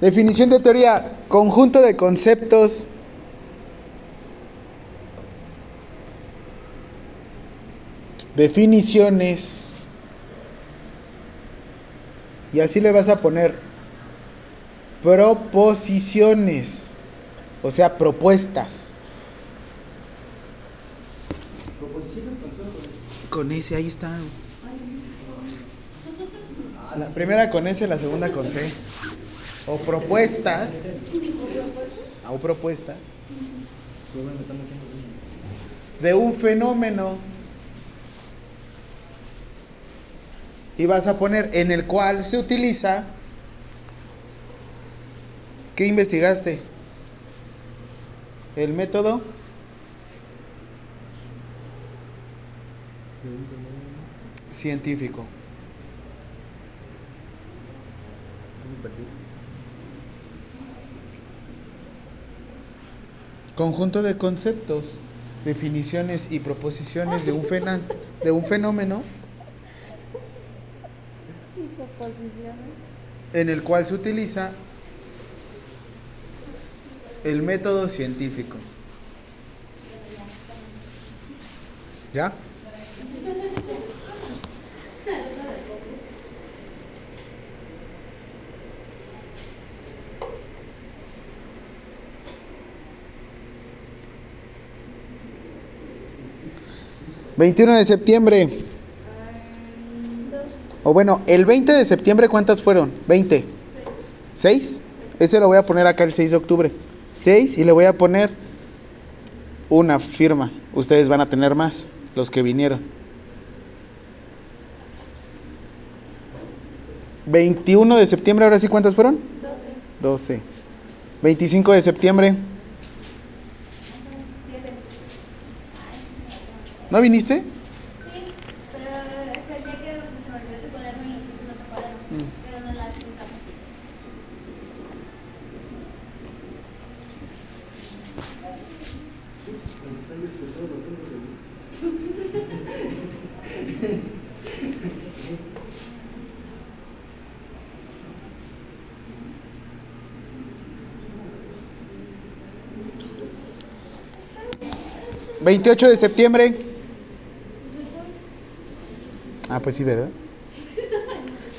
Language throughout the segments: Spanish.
Definición de teoría, conjunto de conceptos. Definiciones. Y así le vas a poner proposiciones, o sea, propuestas. Con ese, ahí está. La primera con S, la segunda con C. O propuestas. O propuestas. De un fenómeno. Y vas a poner en el cual se utiliza. ¿Qué investigaste? El método. Científico. Conjunto de conceptos, definiciones y proposiciones de un, fena- de un fenómeno en el cual se utiliza el método científico. ¿Ya? ¿21 de septiembre? O bueno, el 20 de septiembre, ¿cuántas fueron? 20. ¿Seis? Ese lo voy a poner acá el 6 de octubre. 6 y le voy a poner una firma. Ustedes van a tener más, los que vinieron. 21 de septiembre, ahora sí, ¿cuántas fueron? 12. 12. 25 de septiembre. ¿No viniste? Sí, pero hasta el día que se me olvidó ese cuaderno y lo puse en otro cuaderno. Pero no la pensamos. ¿28 de septiembre? Ah, pues sí, ¿verdad?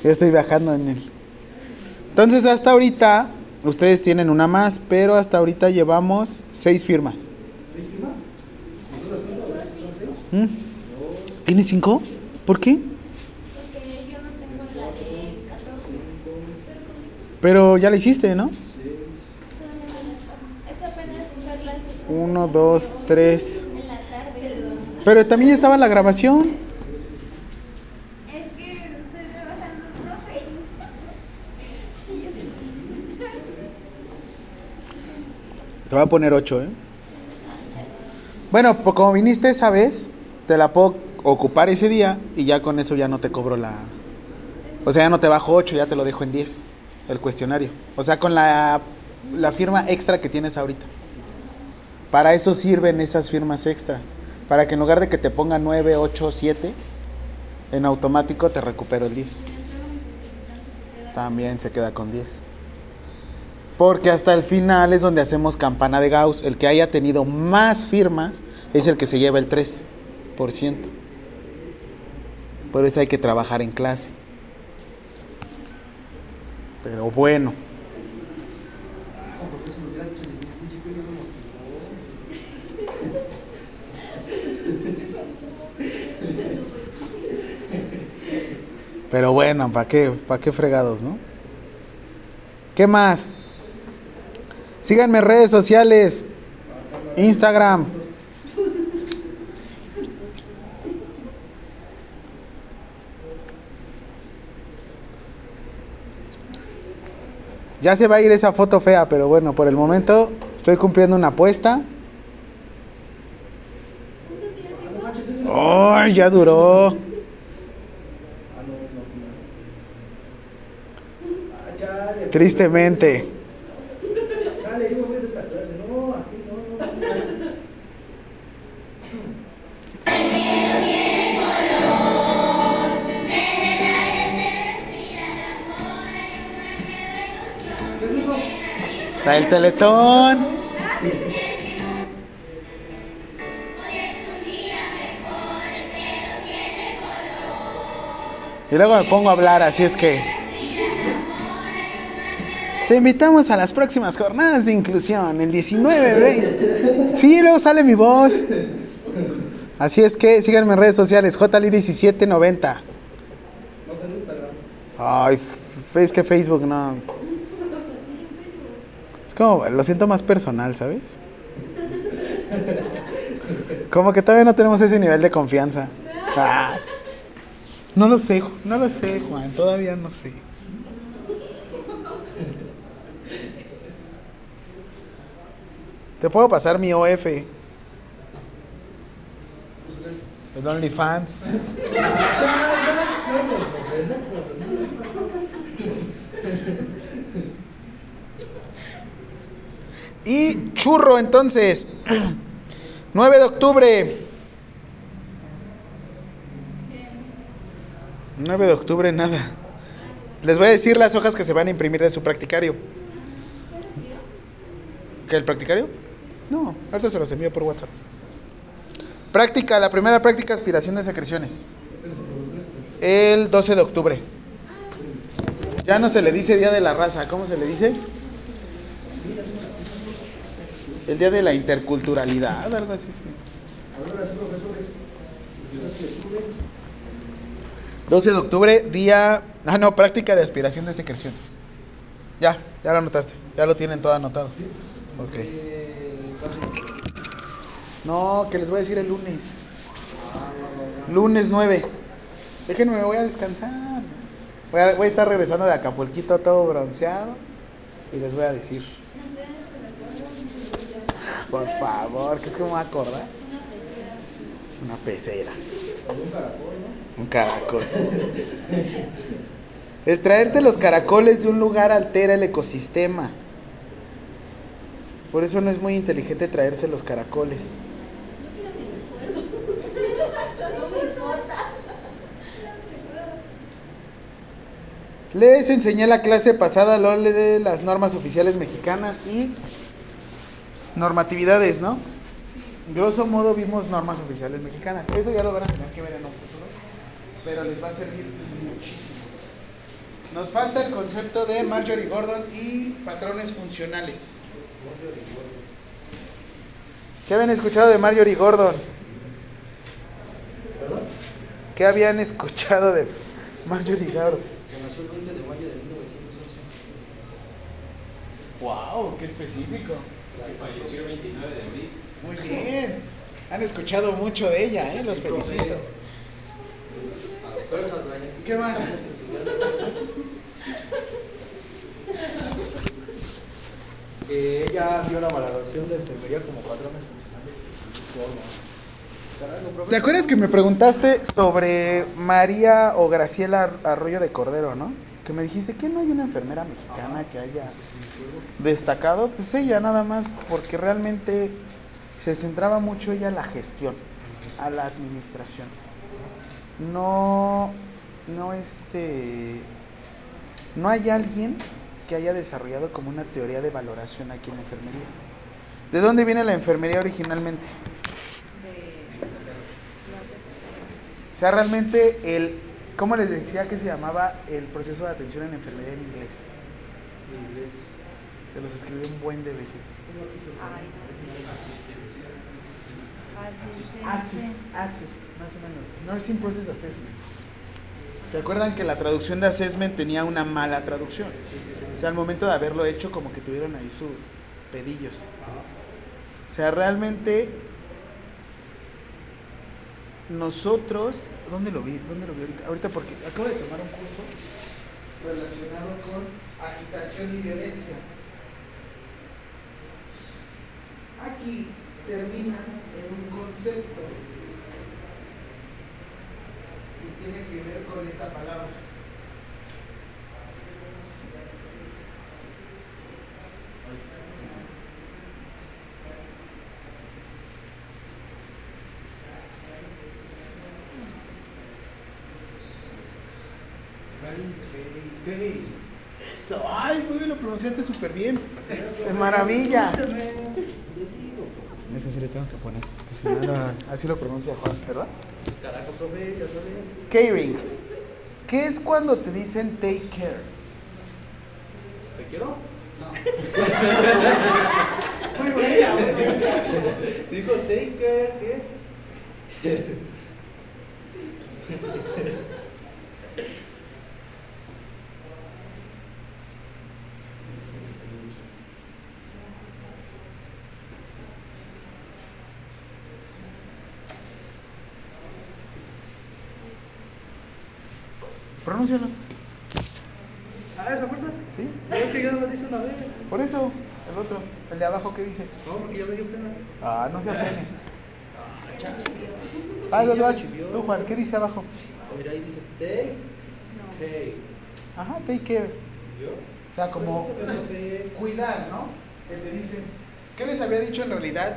Yo estoy viajando en él. Entonces, hasta ahorita, ustedes tienen una más, pero hasta ahorita llevamos seis firmas. ¿Mm? ¿Tienes cinco? ¿Por qué? Porque yo no tengo la de 14. Pero ya la hiciste, ¿no? Uno, dos, tres. Pero también estaba la grabación. Es que estoy trabajando profe. Y yo Te voy a poner ocho, ¿eh? Bueno, pues como viniste esa vez, te la puedo ocupar ese día y ya con eso ya no te cobro la... O sea, ya no te bajo 8, ya te lo dejo en 10, el cuestionario. O sea, con la, la firma extra que tienes ahorita. Para eso sirven esas firmas extra. Para que en lugar de que te ponga 9, 8, 7, en automático te recupero el 10. También se queda con 10. Porque hasta el final es donde hacemos campana de Gauss. El que haya tenido más firmas es el que se lleva el 3%. Por eso hay que trabajar en clase. Pero bueno. Pero bueno, ¿para qué? ¿Para qué fregados, no? ¿Qué más? Síganme en redes sociales. Instagram. Ya se va a ir esa foto fea, pero bueno, por el momento estoy cumpliendo una apuesta. ¡Ay, ya duró! Tristemente. La del teletón. Y luego me pongo a hablar, así es que... Te invitamos a las próximas jornadas de inclusión, el 19, 20. Sí, luego sale mi voz. Así es que síganme en redes sociales, JLI1790. No tengo Instagram. Ay, es que Facebook no. Es como, lo siento más personal, ¿sabes? Como que todavía no tenemos ese nivel de confianza. Ah. No lo sé, no lo sé, Juan, todavía no sé. Te puedo pasar mi OF. El OnlyFans. Y churro, entonces. 9 de octubre. 9 de octubre, nada. Les voy a decir las hojas que se van a imprimir de su practicario. ¿Qué, el practicario? No, ahorita se los envío por WhatsApp. Práctica, la primera práctica, aspiración de secreciones. El 12 de octubre. Ya no se le dice Día de la Raza, ¿cómo se le dice? El Día de la Interculturalidad, algo así. sí. 12 de octubre, día... Ah, no, práctica de aspiración de secreciones. Ya, ya lo anotaste. Ya lo tienen todo anotado. Ok. No, que les voy a decir el lunes. Lunes 9. Déjenme, me voy a descansar. Voy a, voy a estar regresando de Acapulquito todo bronceado. Y les voy a decir. Por favor, que es que me voy a acordar. Una pecera. Un caracol. El traerte los caracoles de un lugar altera el ecosistema. Por eso no es muy inteligente traerse los caracoles. Les enseñé la clase pasada lo de las normas oficiales mexicanas y normatividades, ¿no? Grosso modo vimos normas oficiales mexicanas. Eso ya lo van a tener que ver en un futuro, pero les va a servir muchísimo. Nos falta el concepto de Marjorie Gordon y patrones funcionales. ¿Qué habían escuchado de Marjorie Gordon? ¿Qué habían escuchado de Marjorie Gordon? Que nació el 20 de mayo de 1911. ¡Wow! ¡Qué específico! Falleció el 29 de abril. Muy bien. Han escuchado mucho de ella, ¿eh? Los Sí, felicito. ¿Qué más? Que ella vio la valoración de enfermería como profe. ¿Te acuerdas que me preguntaste sobre María o Graciela Arroyo de Cordero, no? Que me dijiste que no hay una enfermera mexicana que haya destacado. Pues ella nada más, porque realmente se centraba mucho ella en la gestión, a la administración. No, no este, no hay alguien que haya desarrollado como una teoría de valoración aquí en la enfermería. ¿De dónde viene la enfermería originalmente? O sea, realmente el, ¿cómo les decía que se llamaba el proceso de atención en enfermería en inglés? Inglés. Se los escribí un buen de veces. ACES, ACES, más o menos. Nursing Process Assessment. ¿Se acuerdan que la traducción de assessment tenía una mala traducción? O sea, al momento de haberlo hecho, como que tuvieron ahí sus pedillos. O sea, realmente nosotros, ¿dónde lo vi? ¿Dónde lo vi ahorita? Ahorita porque acabo de tomar un curso relacionado con agitación y violencia. Aquí termina en un concepto que tiene que ver con esta palabra. Eso. Ay, güey, lo pronunciaste súper bien. De maravilla. Ese sí le tengo que poner. que si no, no, así lo pronuncia Juan, ¿verdad? Carajo, profe, ya sabía. Caring. ¿Qué es cuando te dicen take care? ¿Te quiero? Muy buena. Dijo take care, ¿qué? Pronúncialo. Ah, ¿esa fuerzas? ¿Sí? Es que yo no me dice una vez. Por eso, el otro, el de abajo, ¿qué dice? No, porque ya me dio pena. Ah, no se apene. Ah, ya vas. Tú, Juan, ¿qué dice abajo? Mira, ahí dice take care. Ajá, take care. ¿Yo? O sea, como cuidar, ¿no? Que te dicen. ¿Qué les había dicho en realidad?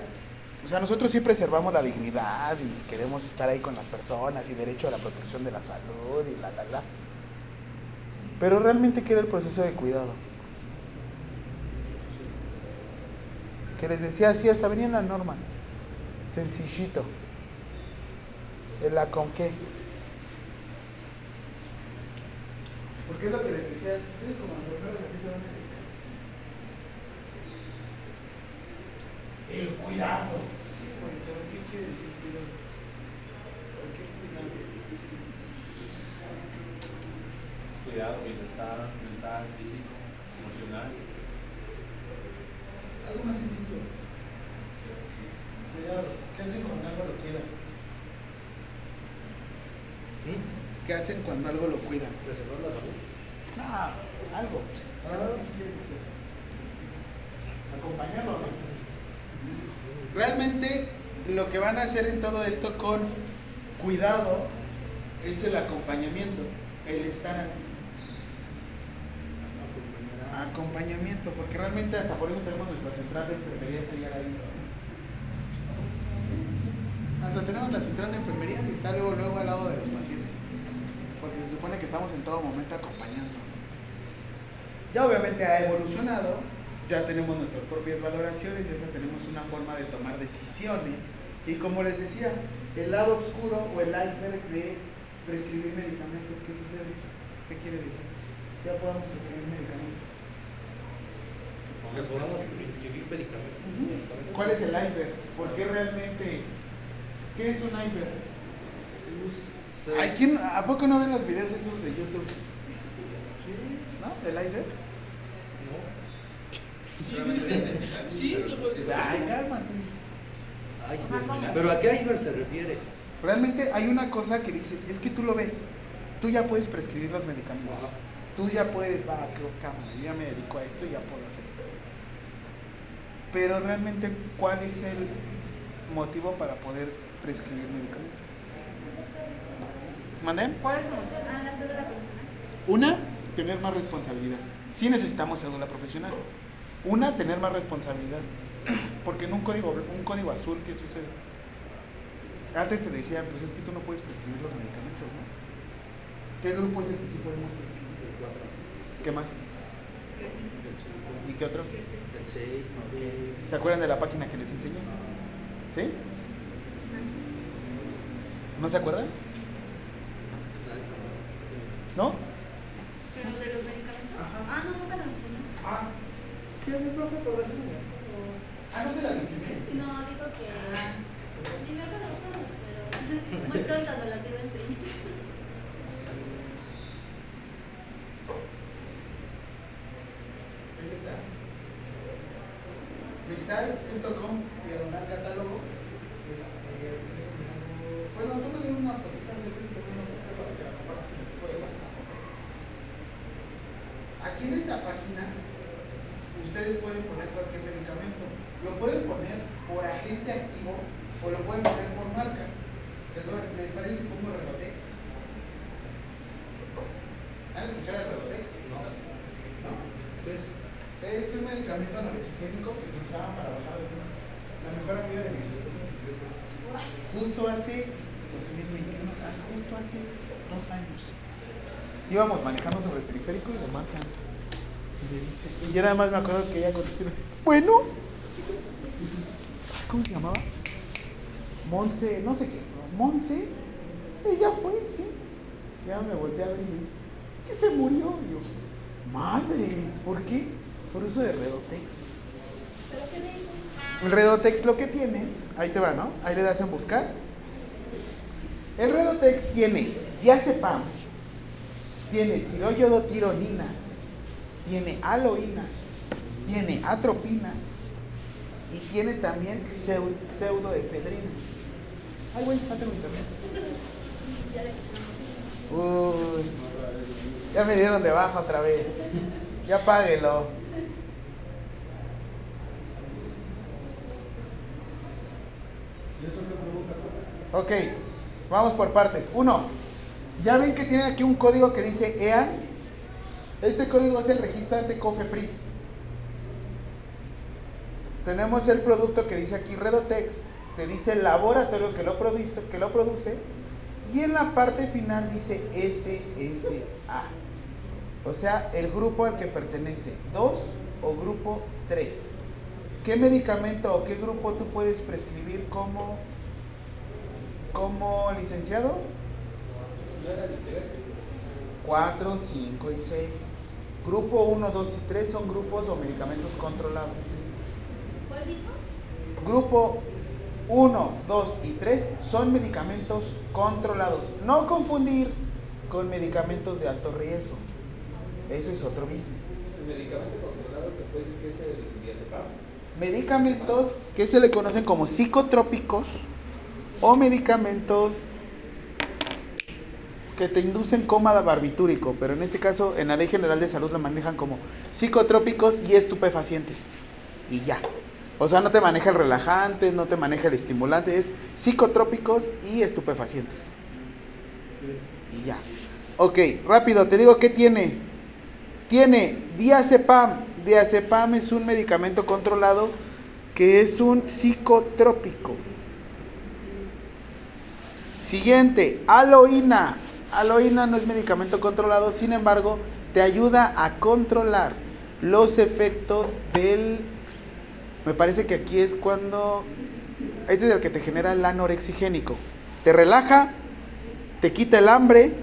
O sea, nosotros sí preservamos la dignidad y queremos estar ahí con las personas y derecho a la protección de la salud y la, la, la. Pero realmente, ¿qué era el proceso de cuidado? Que les decía así, hasta venía en la norma. Sencillito. ¿En la con qué? Porque es lo que les decía. "Ustedes como enfermeros, ¿a qué se van a dedicar?". El cuidado. Sí, güey, pero ¿qué quiere decir cuidado? ¿Por qué cuidado? Cuidado, bienestar mental, físico, emocional. Algo más sencillo. Cuidado. ¿Qué hacen cuando algo lo cuidan? ¿Mm? ¿Qué hacen cuando algo lo cuidan? ¿Preservar la salud? No, algo. Ah, ¿Qué quieres hacer? Acompañarlo. Realmente lo que van a hacer en todo esto con cuidado es el acompañamiento, el estar ahí. acompañamiento, porque realmente hasta por eso tenemos nuestra central de enfermería sería ahí. Sí. Hasta tenemos la central de enfermería y está luego, luego al lado de los pacientes, porque se supone que estamos en todo momento acompañando. Ya obviamente ha evolucionado, ya tenemos nuestras propias valoraciones, ya tenemos una forma de tomar decisiones y como les decía, el lado oscuro o el iceberg de prescribir medicamentos, ¿qué sucede? ¿Qué quiere decir? Ya podemos prescribir medicamentos. que podamos inscribir medicamentos. ¿Cuál es el iceberg? ¿Por qué realmente? ¿Qué es un iceberg? Luces. Ay, ¿quién- ¿A poco no ven los videos esos de YouTube? Sí, ¿No? ¿Del iceberg? Sí, Ay, cálmate. ¿Pero a qué iceberg se refiere? Realmente hay una cosa que dices, es que tú lo ves, tú ya puedes prescribir los medicamentos. Ajá. Tú ya puedes, va, qué cámara, yo ya me dedico a esto y ya puedo hacer. Pero realmente, ¿cuál es el motivo para poder prescribir medicamentos? ¿Mandé? ¿Cuál es? Ah, la cédula personal. Una, tener más responsabilidad. Sí necesitamos cédula profesional. Una, tener más responsabilidad. Porque en un código, un código azul, ¿qué sucede? Antes te decían, pues es que tú no puedes prescribir los medicamentos, ¿no? ¿Qué grupo es el que sí podemos prescribir? El 4, ¿Qué más? el 5, ¿Y qué otro? el 6, ¿Se acuerdan de la página que les enseñé? ¿Sí? ¿No se acuerdan? ¿No? ¿Pero de los medicamentos? Ah, no, nunca los enseñó. Ah, Sí, a mi profe, por eso ah, no se las enseñé. No, dijo que. Ni me acuerdo, pero. Muy pronto nos las iba a enseñar. Es esta. Misal.com, pueden poner cualquier medicamento. Lo pueden poner por agente activo o lo pueden poner por marca. ¿Les, parece si pongo Redotex? ¿Han escuchado el Redotex? No. ¿No? Entonces, Es un medicamento analgésico que utilizaban para bajar de peso. La mejor amiga de mis esposas eso. Justo hace 2021, hace- justo hace dos años. Íbamos manejando sobre el periférico y se marcan. Y le dice- Y yo nada más me acuerdo que ella contestó así, bueno. ¿Cómo se llamaba? Monse, no sé qué. Monse. Ella fue, sí. Ya me volteé a ver y me dice, ¿qué se murió? Y yo, madres, ¿por qué? Por uso de Redotex. ¿Pero qué le hizo? El Redotex lo que tiene, ahí te va, ¿no? Ahí le das en buscar. El Redotex tiene diazepam, tiene tiroyodo tironina, tiene aloína, tiene atropina y tiene también pseu- pseudoefedrina. Ay, güey, tengo internet. Uy, ya me dieron de baja otra vez. Ya páguelo. Ok, vamos por partes. Uno, ya ven que tienen aquí un código que dice EAN. Este código es el registrante COFEPRIS. Tenemos el producto que dice aquí Redotex, te dice el laboratorio que lo produce, que lo produce y en la parte final dice SSA. O sea, el grupo al que pertenece, 2 o grupo 3. ¿Qué medicamento o qué grupo tú puedes prescribir como, como licenciado? 4, 5 y 6. Grupo 1, 2 y 3 son grupos o medicamentos controlados. ¿Cuál dijo? Grupo 1, 2 y 3 son medicamentos controlados. No confundir con medicamentos de alto riesgo. Ese es otro business. El medicamento controlado se puede decir que es el diazepam. Medicamentos que se le conocen como psicotrópicos o medicamentos que te inducen coma barbitúrico, pero en este caso en la Ley General de Salud lo manejan como psicotrópicos y estupefacientes. Y ya. O sea, no te maneja el relajante, no te maneja el estimulante, es psicotrópicos y estupefacientes. Y ya. Ok, rápido, te digo qué tiene. Tiene diazepam. Diazepam es un medicamento controlado que es un psicotrópico. Siguiente, aloína. Aloína no es medicamento controlado, sin embargo, te ayuda a controlar los efectos del... Me parece que aquí es cuando... Este es el que te genera el anorexigénico. Te relaja, te quita el hambre.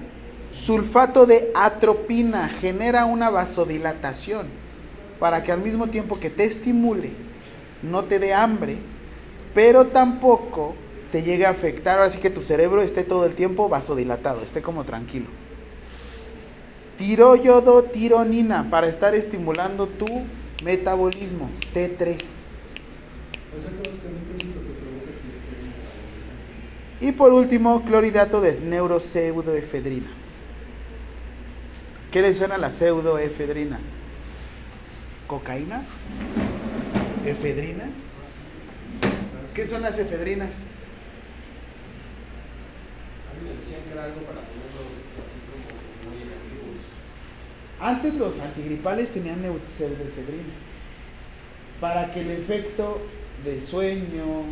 Sulfato de atropina genera una vasodilatación para que al mismo tiempo que te estimule, no te dé hambre, pero tampoco te llegue a afectar, ahora sí que tu cerebro esté todo el tiempo vasodilatado, esté como tranquilo. Tiroyodo tironina para estar estimulando tu metabolismo, T3. O sea que básicamente es lo que provoca que Y por último, cloridato de neuropseudoefedrina. ¿Qué le suena a la pseudoefedrina? ¿Cocaína? ¿Efedrinas? ¿Qué son las efedrinas? Antes los antigripales tenían pseudoefedrina. Para que el efecto de sueño,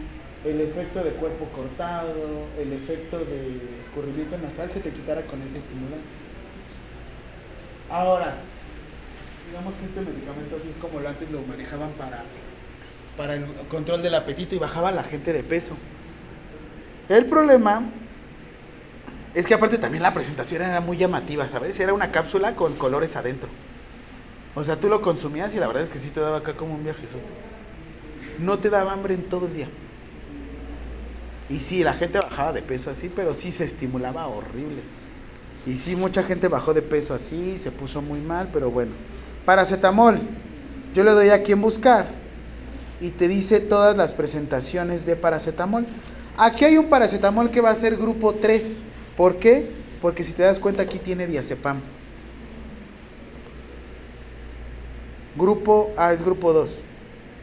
el efecto de cuerpo cortado, el efecto de escurrimiento nasal se te quitara con ese estimulante. Ahora, digamos que este medicamento así es como lo antes lo manejaban para, para el control del apetito y bajaba la gente de peso. El problema es que aparte también la presentación era muy llamativa, ¿sabes? Era una cápsula con colores adentro. O sea, tú lo consumías y la verdad es que sí te daba acá como un viajezote. No te daba hambre en todo el día. Y sí, la gente bajaba de peso así, pero sí se estimulaba horrible. Y sí, mucha gente bajó de peso así, se puso muy mal, pero bueno. Paracetamol. Yo le doy aquí en buscar y te dice todas las presentaciones de paracetamol. Aquí hay un paracetamol que va a ser grupo 3. ¿Por qué? Porque si te das cuenta aquí tiene diazepam. Grupo A es grupo 2.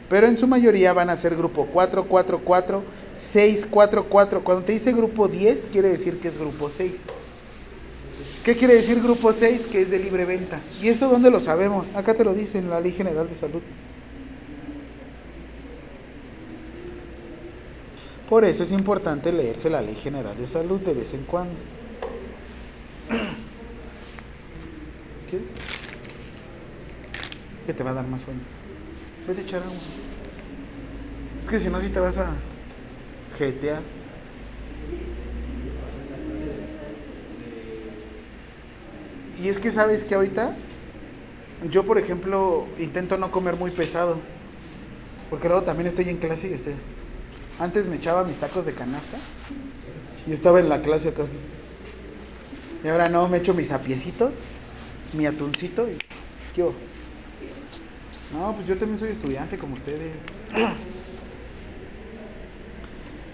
Pero en su mayoría van a ser grupo 4, 4, 4, 6, 4, 4. Cuando te dice grupo 10, quiere decir que es grupo 6. ¿Qué quiere decir grupo 6? Que es de libre venta. ¿Y eso dónde lo sabemos? Acá te lo dice en la Ley General de Salud. Por eso es importante leerse la Ley General de Salud de vez en cuando. ¿Quieres? que te va a dar más sueño. Vete a echar agua. Es que si no, si te vas a jetear. Y es que sabes que ahorita, yo por ejemplo, intento no comer muy pesado. Porque luego también estoy en clase y estoy. Antes me echaba mis tacos de canasta y estaba en la clase acá. Y ahora no, me echo mis apiecitos, mi atuncito y yo. No, pues yo también soy estudiante como ustedes.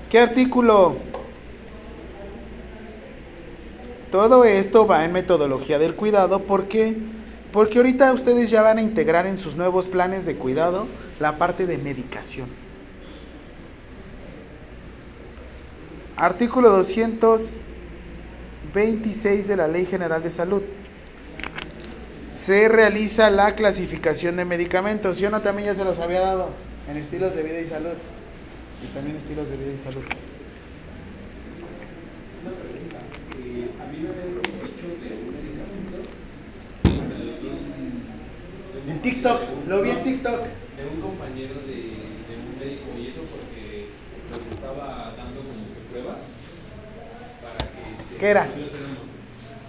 ¿Qué artículo? Todo esto va en metodología del cuidado. ¿Por qué? Porque ahorita ustedes ya van a integrar en sus nuevos planes de cuidado la parte de medicación. Artículo 226 de la Ley General de Salud. Se realiza la clasificación de medicamentos. Yo no también ya se los había dado en estilos de vida y salud. Y también estilos de vida y salud. Una pregunta. Eh, a mí me habían dicho de un medicamento. de un- de un- En TikTok, lo vi en TikTok. De un compañero de, de un médico y eso porque nos estaba dando como pruebas para que. este, ¿Qué era? nosotros éramos-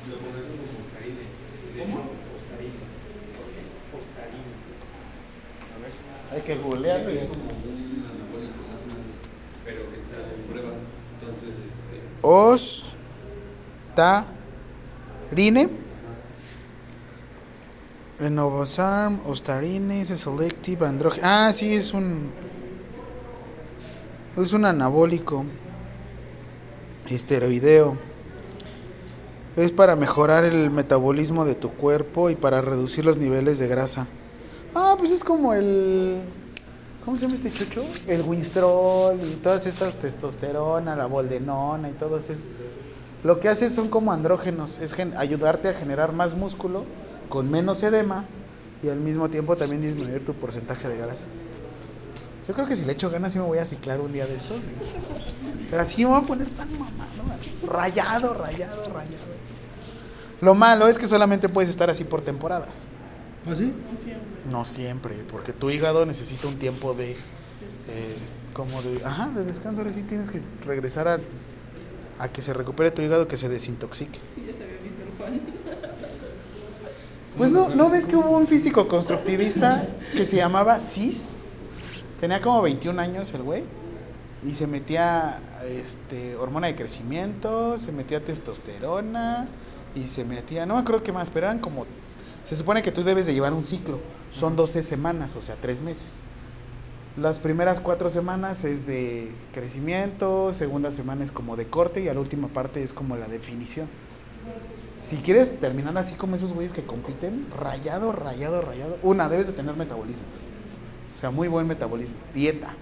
Lo conocen como Oscarine. De hecho, Oscarine. Oscarine. A ver. Hay que googlearlo. Es como un anabólico más o menos, pero que está en prueba. Entonces, este. Ostarine. Renovosarm, Ostarine, selective andrógeno. Ah, sí, es un. Es un anabólico. Esteroideo. Es para mejorar el metabolismo de tu cuerpo y para reducir los niveles de grasa. Ah, pues es como el. ¿Cómo se llama este chucho? El Winstrol y todas estas testosterona, la boldenona y todo eso. Lo que hace son como andrógenos, es ayudarte a generar más músculo con menos edema y al mismo tiempo también disminuir tu porcentaje de grasa. Yo creo que si le echo ganas sí me voy a ciclar un día de estos. Pero así me voy a poner tan mamado, rayado, rayado, rayado. Lo malo es que solamente puedes estar así por temporadas. ¿Ah, sí? No siempre, porque tu hígado necesita un tiempo de, eh, como de, ajá, de descanso. Ahora sí tienes que regresar a, a que se recupere tu hígado, que se desintoxique. Ya se había visto el Juan. Pues no, ¿no ves que hubo un físico constructivista que se llamaba Cis? Tenía como 21 años el güey. Y se metía este, hormona de crecimiento, se metía testosterona y se metía, no me acuerdo qué más, pero eran como, se supone que tú debes de llevar un ciclo, son 12 semanas, o sea, 3 meses. Las primeras 4 semanas es de crecimiento, segunda semana es como de corte y a la última parte es como la definición. Si quieres terminar así como esos güeyes que compiten, rayado, rayado, rayado. Una, debes de tener metabolismo. O sea, muy buen metabolismo. Dieta,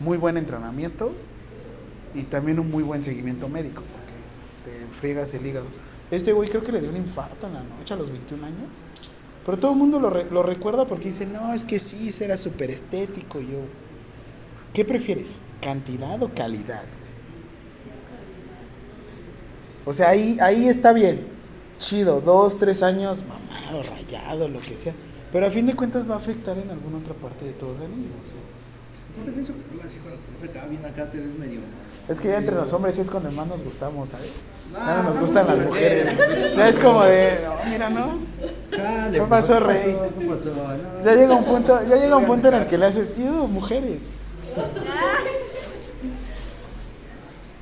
muy buen entrenamiento y también un muy buen seguimiento médico, porque te friegas el hígado. Este güey creo que le dio un infarto en la noche a los 21 años. Pero todo el mundo lo, re- lo recuerda porque dice, no, es que sí, era súper estético. Yo, ¿qué prefieres? ¿Cantidad o calidad? O sea, ahí, ahí está bien. Chido, dos, tres años, mamado, rayado, lo que sea. Pero a fin de cuentas va a afectar en alguna otra parte de tu organismo. sea. Aparte pienso que luego así cuando te acá bien acá te ves medio. Es que ya entre los hombres es cuando más nos gustamos, ¿sabes? No nos gustan las mujeres. Ya es como de, no, mira, ¿no? Chale, ¿Qué pasó, rey? ¿Qué pasó? No, Ya llega un punto, ya llega un punto en el que le haces, ¡Ew, mujeres!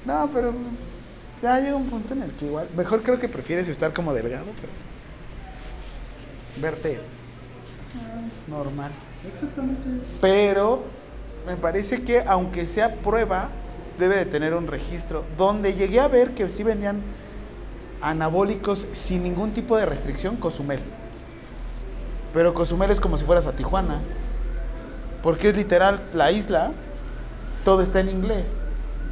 No, pero pues, ya llega un punto en el que igual, mejor creo que prefieres estar como delgado, pero verte normal. Exactamente. Pero me parece que aunque sea prueba, debe de tener un registro. Donde llegué a ver que sí vendían anabólicos sin ningún tipo de restricción, Cozumel. Pero Cozumel es como si fueras a Tijuana. Porque es literal la isla, todo está en inglés.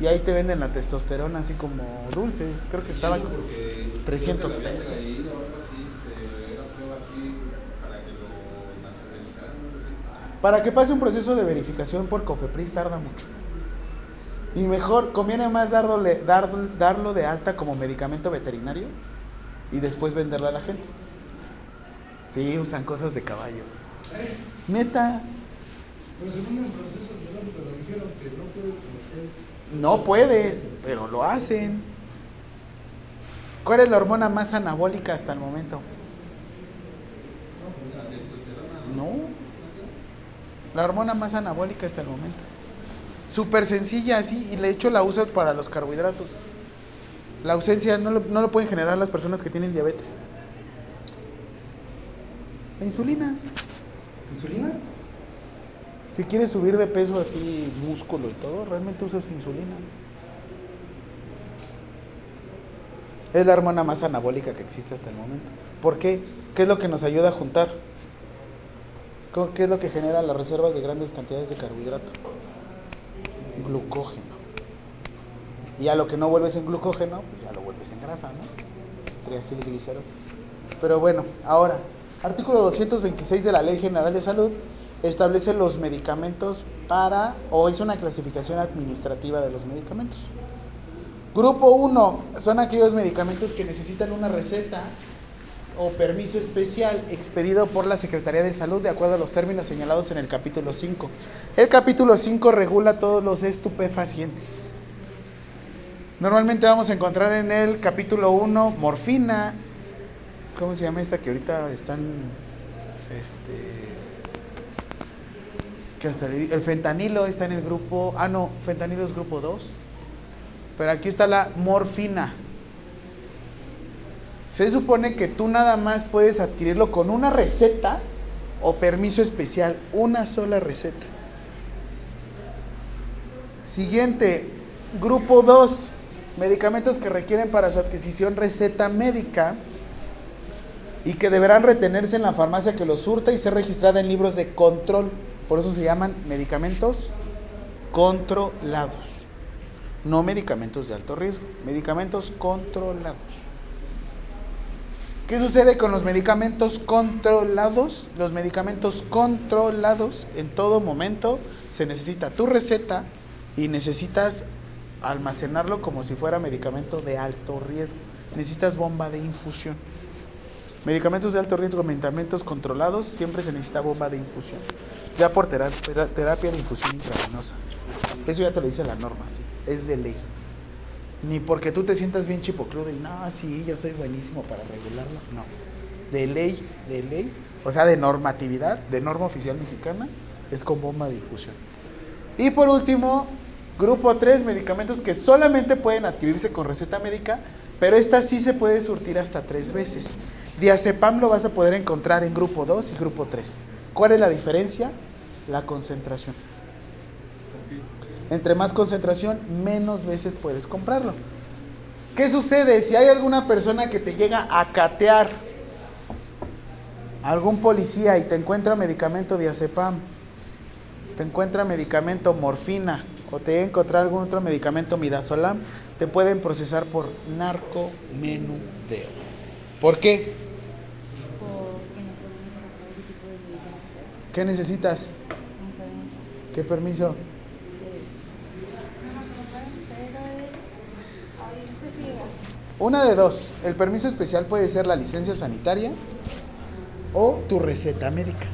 Y ahí te venden la testosterona así como dulces. Creo que estaba como 300 creo que lo habían pesos. Para que pase un proceso de verificación por Cofepris tarda mucho. Y mejor, conviene más darlo, dar, darlo de alta como medicamento veterinario y después venderlo a la gente. Sí, usan cosas de caballo. Neta. Pero según el proceso biológico dijeron que no puedes cometer. No puedes, pero lo hacen. ¿Cuál es la hormona más anabólica hasta el momento? No. La hormona más anabólica hasta el momento. Súper sencilla así y de hecho la usas para los carbohidratos. La ausencia no lo, no lo pueden generar las personas que tienen diabetes. La insulina. ¿Insulina? Si quieres subir de peso así, músculo y todo, realmente usas insulina. Es la hormona más anabólica que existe hasta el momento. ¿Por qué? ¿Qué es lo que nos ayuda a juntar? ¿Cómo- ¿Qué es lo que genera las reservas de grandes cantidades de carbohidrato? Glucógeno. Y a lo que no vuelves en glucógeno, pues ya lo vuelves en grasa, ¿no? Triacilglicerol. Pero bueno, ahora, artículo 226 de la Ley General de Salud establece los medicamentos para, o es una clasificación administrativa de los medicamentos. Grupo 1 son aquellos medicamentos que necesitan una receta o permiso especial expedido por la Secretaría de Salud de acuerdo a los términos señalados en el capítulo 5. El capítulo 5 regula todos los estupefacientes. Normalmente vamos a encontrar en el capítulo 1 morfina. ¿Cómo se llama esta que ahorita están este que hasta di- el fentanilo está en el grupo, ah no, fentanilo es grupo 2. Pero aquí está la morfina. Se supone que tú nada más puedes adquirirlo con una receta o permiso especial, una sola receta. Siguiente, grupo 2, medicamentos que requieren para su adquisición receta médica y que deberán retenerse en la farmacia que los surta y ser registrada en libros de control. Por eso se llaman medicamentos controlados, no medicamentos de alto riesgo, medicamentos controlados. ¿Qué sucede con los medicamentos controlados? Los medicamentos controlados en todo momento se necesita tu receta y necesitas almacenarlo como si fuera medicamento de alto riesgo. Necesitas bomba de infusión. Medicamentos de alto riesgo, medicamentos controlados, siempre se necesita bomba de infusión. Ya por terapia, de infusión intravenosa. Eso ya te lo dice la norma, sí. Es de ley. Ni porque tú te sientas bien chipocludo y no, sí, yo soy buenísimo para regularlo. No. De ley, de ley, o sea, de normatividad, de norma oficial mexicana, es con bomba de infusión. Y por último, grupo 3, medicamentos que solamente pueden adquirirse con receta médica, pero esta sí se puede surtir hasta tres veces. Diazepam lo vas a poder encontrar en grupo 2 y grupo 3. ¿Cuál es la diferencia? La concentración. Entre más concentración, menos veces puedes comprarlo. ¿Qué sucede si hay alguna persona que te llega a catear? Algún policía y te encuentra medicamento diazepam, te encuentra medicamento morfina o te encontrar algún otro medicamento midazolam, te pueden procesar por narcomenudeo. ¿Por qué? ¿Qué necesitas? ¿Qué permiso? Una de dos. El permiso especial puede ser la licencia sanitaria o tu receta médica.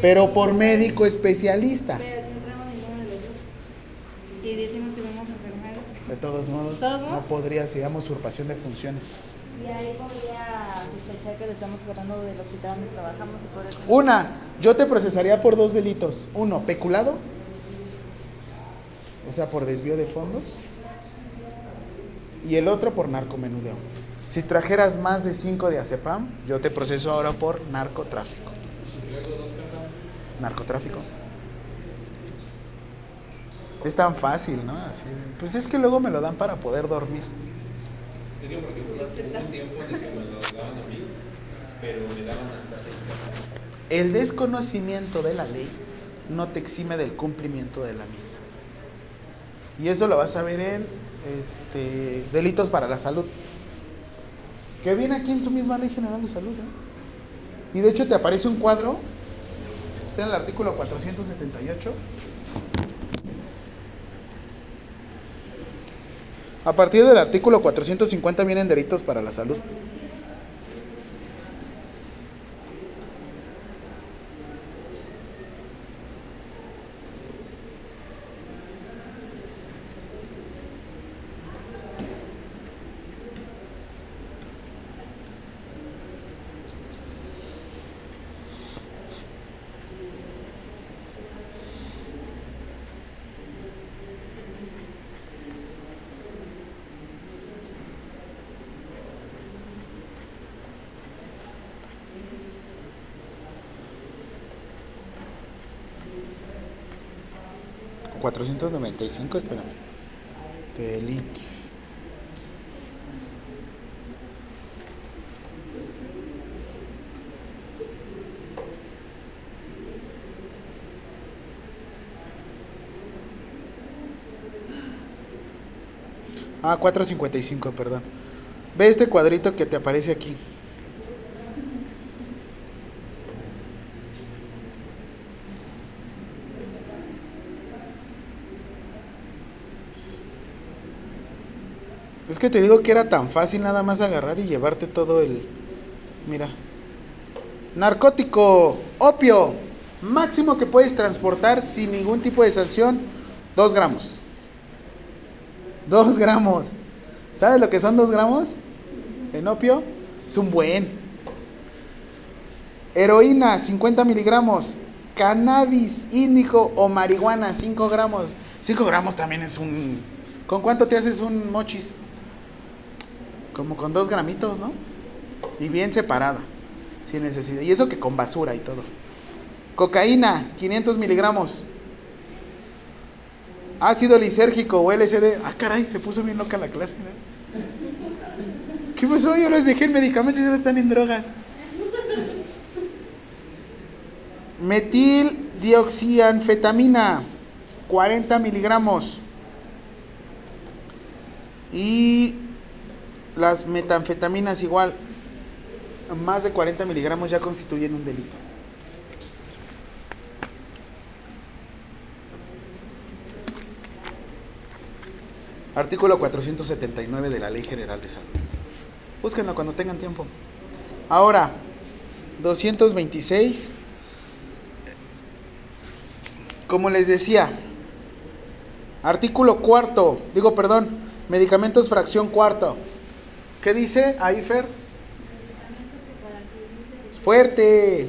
Pero por médico especialista. Pero si no tenemos ninguno de los dos y decimos que tenemos enfermedades, De todos modos, no podría, llama usurpación de funciones. y ahí podría sospechar que le estamos cobrando del hospital donde trabajamos y por eso. Una, yo te procesaría por dos delitos. Uno, peculado, o sea, por desvío de fondos. Y el otro por narcomenudeo. Si trajeras más de cinco de azepam, yo te proceso ahora por narcotráfico. Narcotráfico. Es tan fácil, ¿no? Así, pues es que luego me lo dan para poder dormir. Yo digo porque hubo un tiempo en el que me lo daban a mí, pero me daban hasta seis cajas. El desconocimiento de la ley no te exime del cumplimiento de la misma. Y eso lo vas a ver en este, delitos para la salud. Que viene aquí en su misma ley general de salud. ¿eh? Y de hecho te aparece un cuadro, está en el artículo 478. A partir del artículo 450 vienen delitos para la salud. 495, espérame. Delitos. Ah, 455, perdón. Ve este cuadrito que te aparece aquí. Que te digo que era tan fácil nada más agarrar y llevarte todo el... Mira. Narcótico, opio, máximo que puedes transportar sin ningún tipo de sanción, 2 gramos. 2 gramos. ¿Sabes lo que son 2 gramos? En opio, es un buen. Heroína, 50 miligramos. Cannabis, índigo o marihuana, 5 gramos. 5 gramos también es un... ¿Con cuánto te haces un mochis? Como con 2 gramitos, ¿no? Y bien separado, sin necesidad. Y eso que con basura y todo. Cocaína, 500 miligramos. Ácido lisérgico o LSD. Ah, caray, se puso bien loca la clase. ¿no? ¿Qué pasó? Yo les dejé el medicamento y ahora están en drogas. Metil dioxianfetamina, 40 miligramos. Y las metanfetaminas igual, más de 40 miligramos ya constituyen un delito. Artículo 479 de la Ley General de Salud. Búsquenlo cuando tengan tiempo. Ahora, 226. Como les decía, artículo cuarto, digo perdón, medicamentos fracción cuarto. ¿Qué dice ahí, Fer? Medicamentos que para adquirirse Fuerte.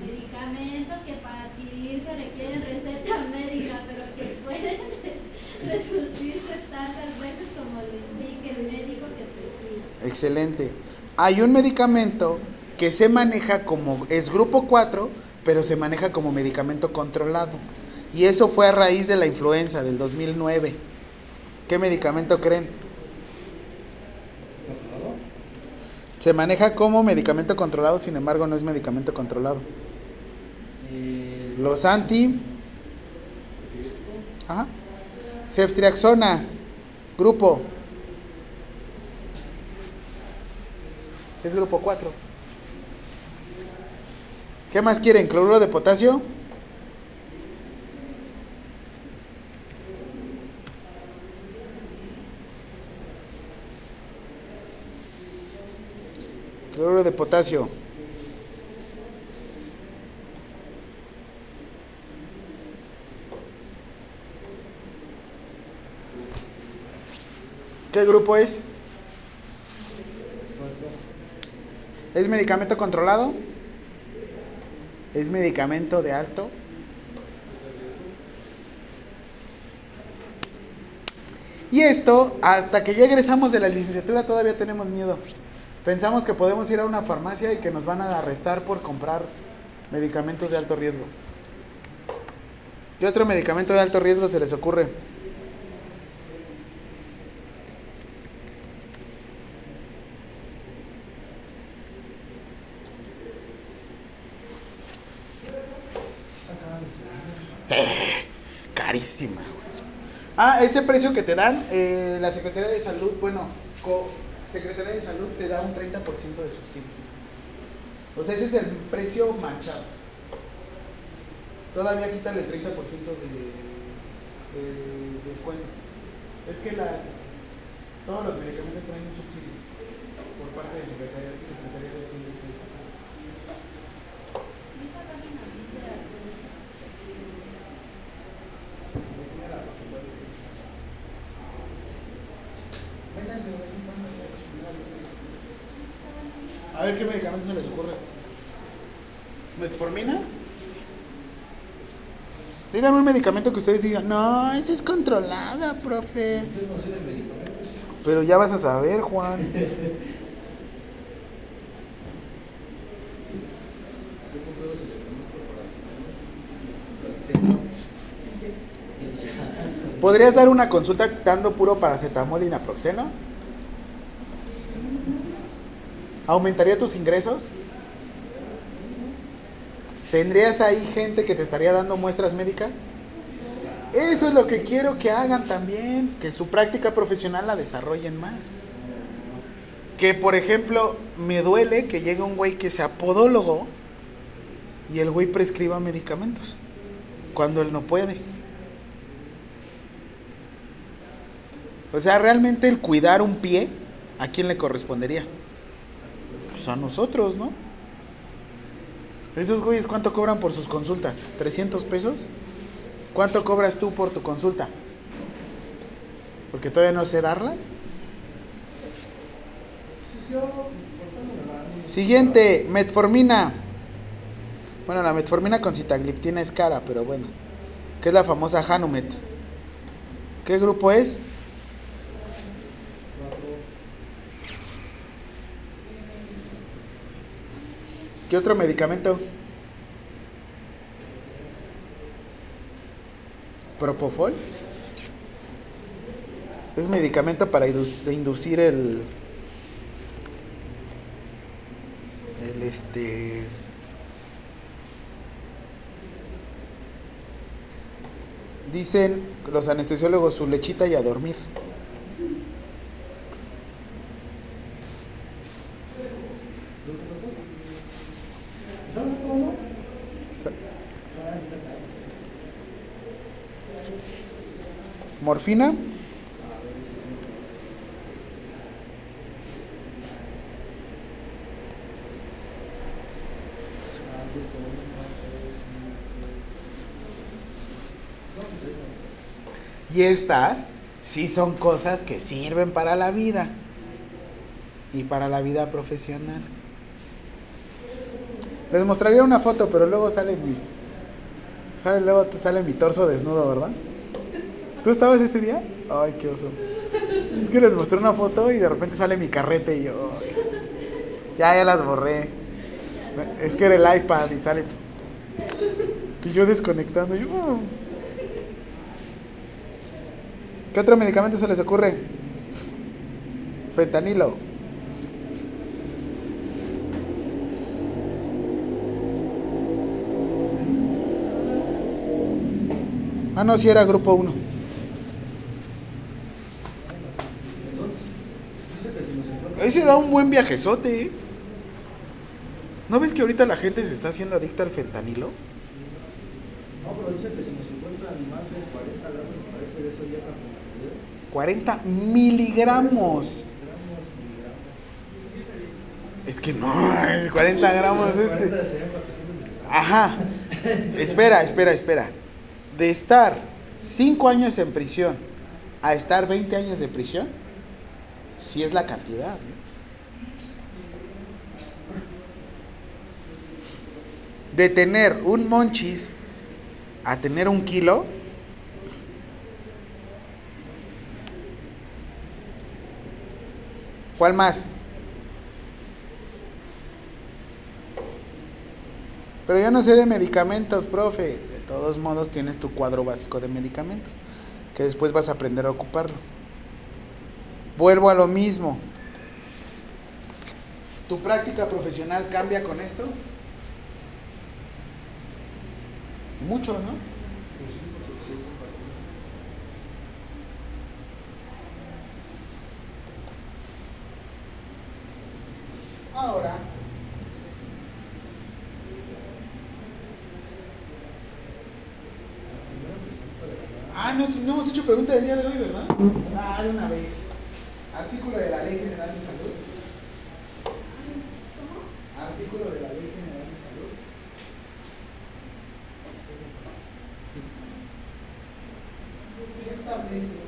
Medicamentos que para adquirirse requieren receta médica, pero que pueden resultarse tantas veces como lo indique el médico que prescribe. Excelente. Hay un medicamento que se maneja como, es grupo 4, pero se maneja como medicamento controlado. Y eso fue a raíz de la influenza del 2009. ¿Qué medicamento creen? Se maneja como medicamento controlado, sin embargo no es medicamento controlado. Los anti... Ajá. Ceftriaxona, grupo. Es grupo 4. ¿Qué más quieren? ¿Cloruro de potasio? Cloruro de potasio. ¿Qué grupo es? ¿Es medicamento controlado? ¿Es medicamento de alto? Y esto, hasta que ya egresamos de la licenciatura, todavía tenemos miedo. Pensamos que podemos ir a una farmacia y que nos van a arrestar por comprar medicamentos de alto riesgo. ¿Qué otro medicamento de alto riesgo se les ocurre? Carísima. Ah, ese precio que te dan, eh, la Secretaría de Salud, bueno, co- Secretaría de Salud te da un 30% de subsidio. O sea, ese es el precio manchado. Todavía quítale el 30% de, de descuento. Es que las todos los medicamentos traen un subsidio por parte de Secretaría, Secretaría de Salud. Y esa página sí se actualiza. Vénganse de vez en cuando. A ver qué medicamento se les ocurre. ¿Metformina? Díganme un medicamento que ustedes digan, no, esa es controlada, profe. Pero ya vas a saber, Juan. ¿Podrías dar una consulta dando puro paracetamol y naproxeno? ¿Aumentaría tus ingresos? ¿Tendrías ahí gente que te estaría dando muestras médicas? Eso es lo que quiero que hagan también, que su práctica profesional la desarrollen más. Que por ejemplo, me duele que llegue un güey que sea podólogo y el güey prescriba medicamentos cuando él no puede. O sea, realmente el cuidar un pie, ¿a quién le correspondería? Pues a nosotros, ¿no? Esos güeyes, ¿cuánto cobran por sus consultas? ¿300 pesos? ¿Cuánto cobras tú por tu consulta? Porque todavía no sé darla. Siguiente, metformina. Bueno, la metformina con citagliptina es cara, pero bueno. Que es la famosa Hanumet. ¿Qué grupo es? ¿Qué otro medicamento? Propofol. Es medicamento para inducir el el este dicen los anestesiólogos su lechita y a dormir. Morfina. Y estas sí son cosas que sirven para la vida y para la vida profesional. Les mostraría una foto, pero luego salen mis. Sale, luego sale mi torso desnudo, ¿verdad? ¿Tú estabas ese día? Ay, qué oso. Es que les mostré una foto y de repente sale mi carrete y yo. Ya, ya las borré. Es que era el iPad y sale. Y yo desconectando. yo, "Oh". ¿Qué otro medicamento se les ocurre? Fentanilo. Ah, no, sí era grupo 1. Ese da un buen viajezote, ¿eh? ¿No ves que ahorita la gente se está haciendo adicta al fentanilo? No, pero dice que si nos encuentran más de 40 gramos, parece que eso ya está con 40 miligramos. gramos, miligramos. Es que no, el 40 gramos este. 40 serían 400 miligramos. Ajá. Espera, espera, espera. De estar 5 años en prisión a estar 20 años de prisión, sí es la cantidad. ¿eh? De tener un monchis a tener un kilo. ¿Cuál más? Pero yo no sé de medicamentos, profe. De todos modos tienes tu cuadro básico de medicamentos, que después vas a aprender a ocuparlo. Vuelvo a lo mismo. ¿Tu práctica profesional cambia con esto? Mucho, ¿no? Ahora, Ah, no, no hemos hecho pregunta del día de hoy, ¿verdad? Ah, de una vez. Artículo de la Ley General de Salud. Artículo de la Ley General de Salud. ¿Qué establece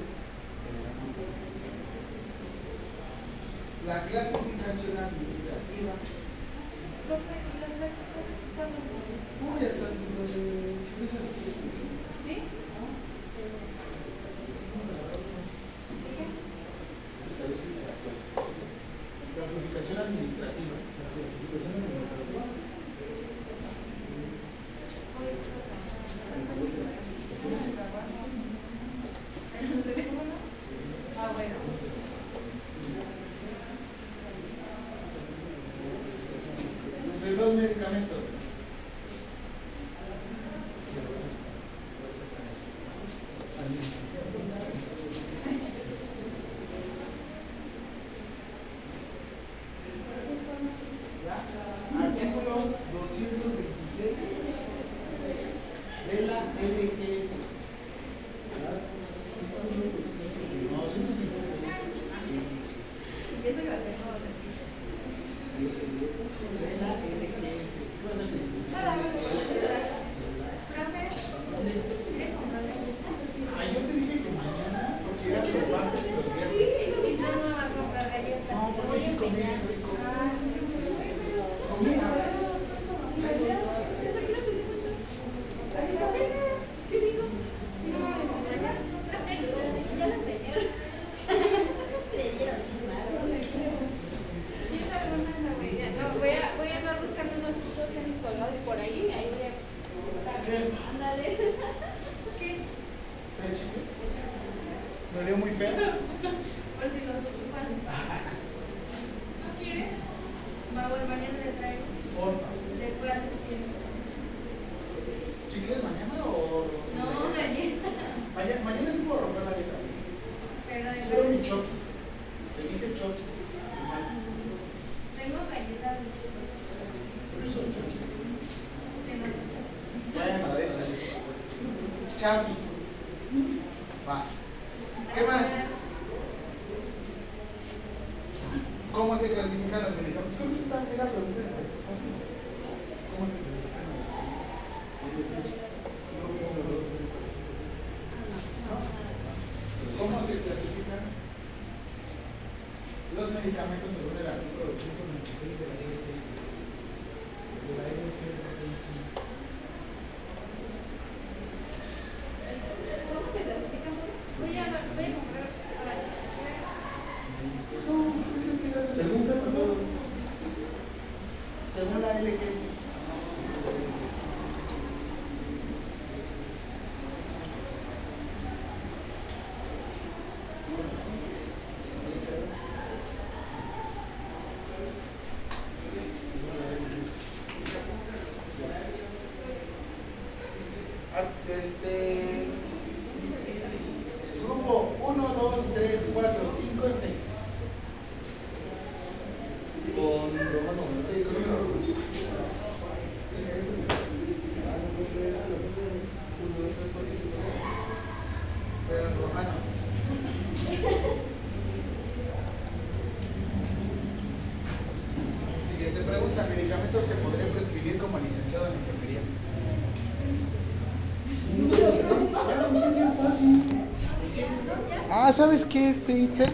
la clasificación administrativa? Uy, administrativa. anything N.F.S. Ah, ¿sabes qué este Itzel?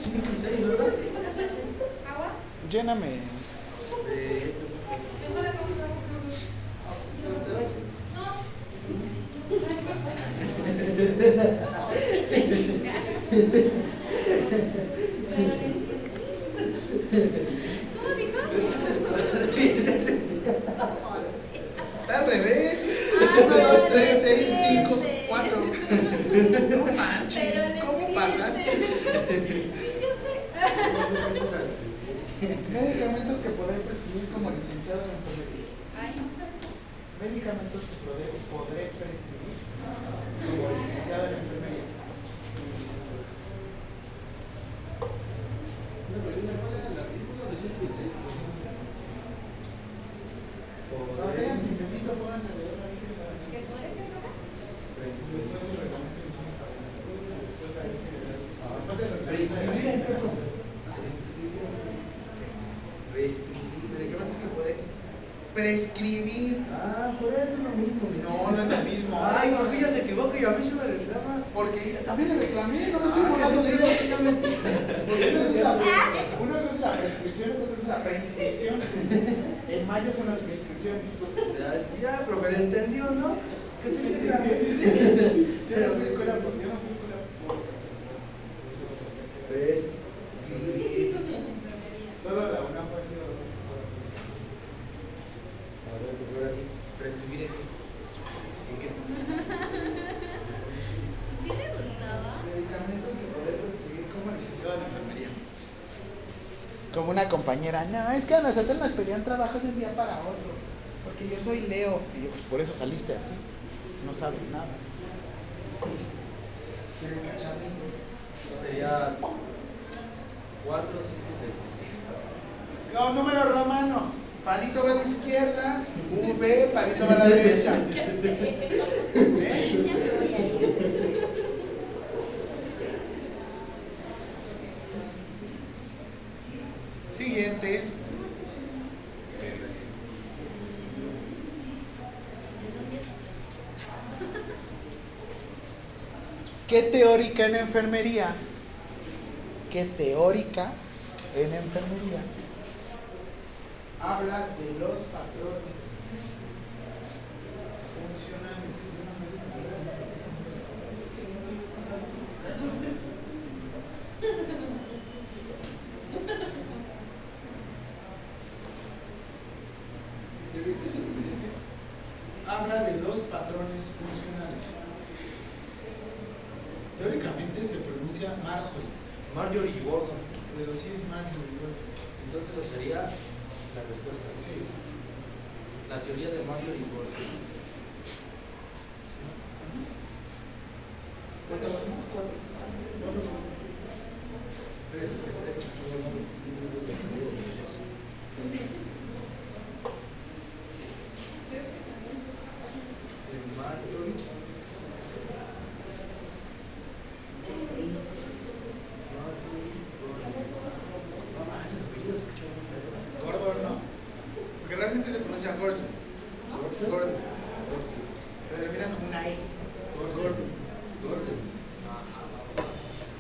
Lléname. podré prescribir como licenciado en no, es que a nosotros nos pedían trabajos de un día para otro, porque yo soy Leo. Y yo, pues por eso saliste así, no sabes nada. Sería 4, 5, 6. No, número romano. Palito va a la izquierda, V, palito va a la derecha. ¿Qué teórica en enfermería? ¿Qué teórica en enfermería? Habla de los patrones funcionales. Habla de los patrones funcionales. Teóricamente se pronuncia Marjorie, Marjorie Gordon. pero sí es Marjorie. Gordon. Entonces esa sería la respuesta. Sí. La teoría de Marjorie Gordon. ¿Cuánto vamos? Cuatro. Tres, tres, tres. De Marjorie. No manches, apellidos se escuchan muy feos. Gordon, ¿no? Porque realmente se pronuncia Gordon. Gordon. Se termina con una E. Gordon. Gordon.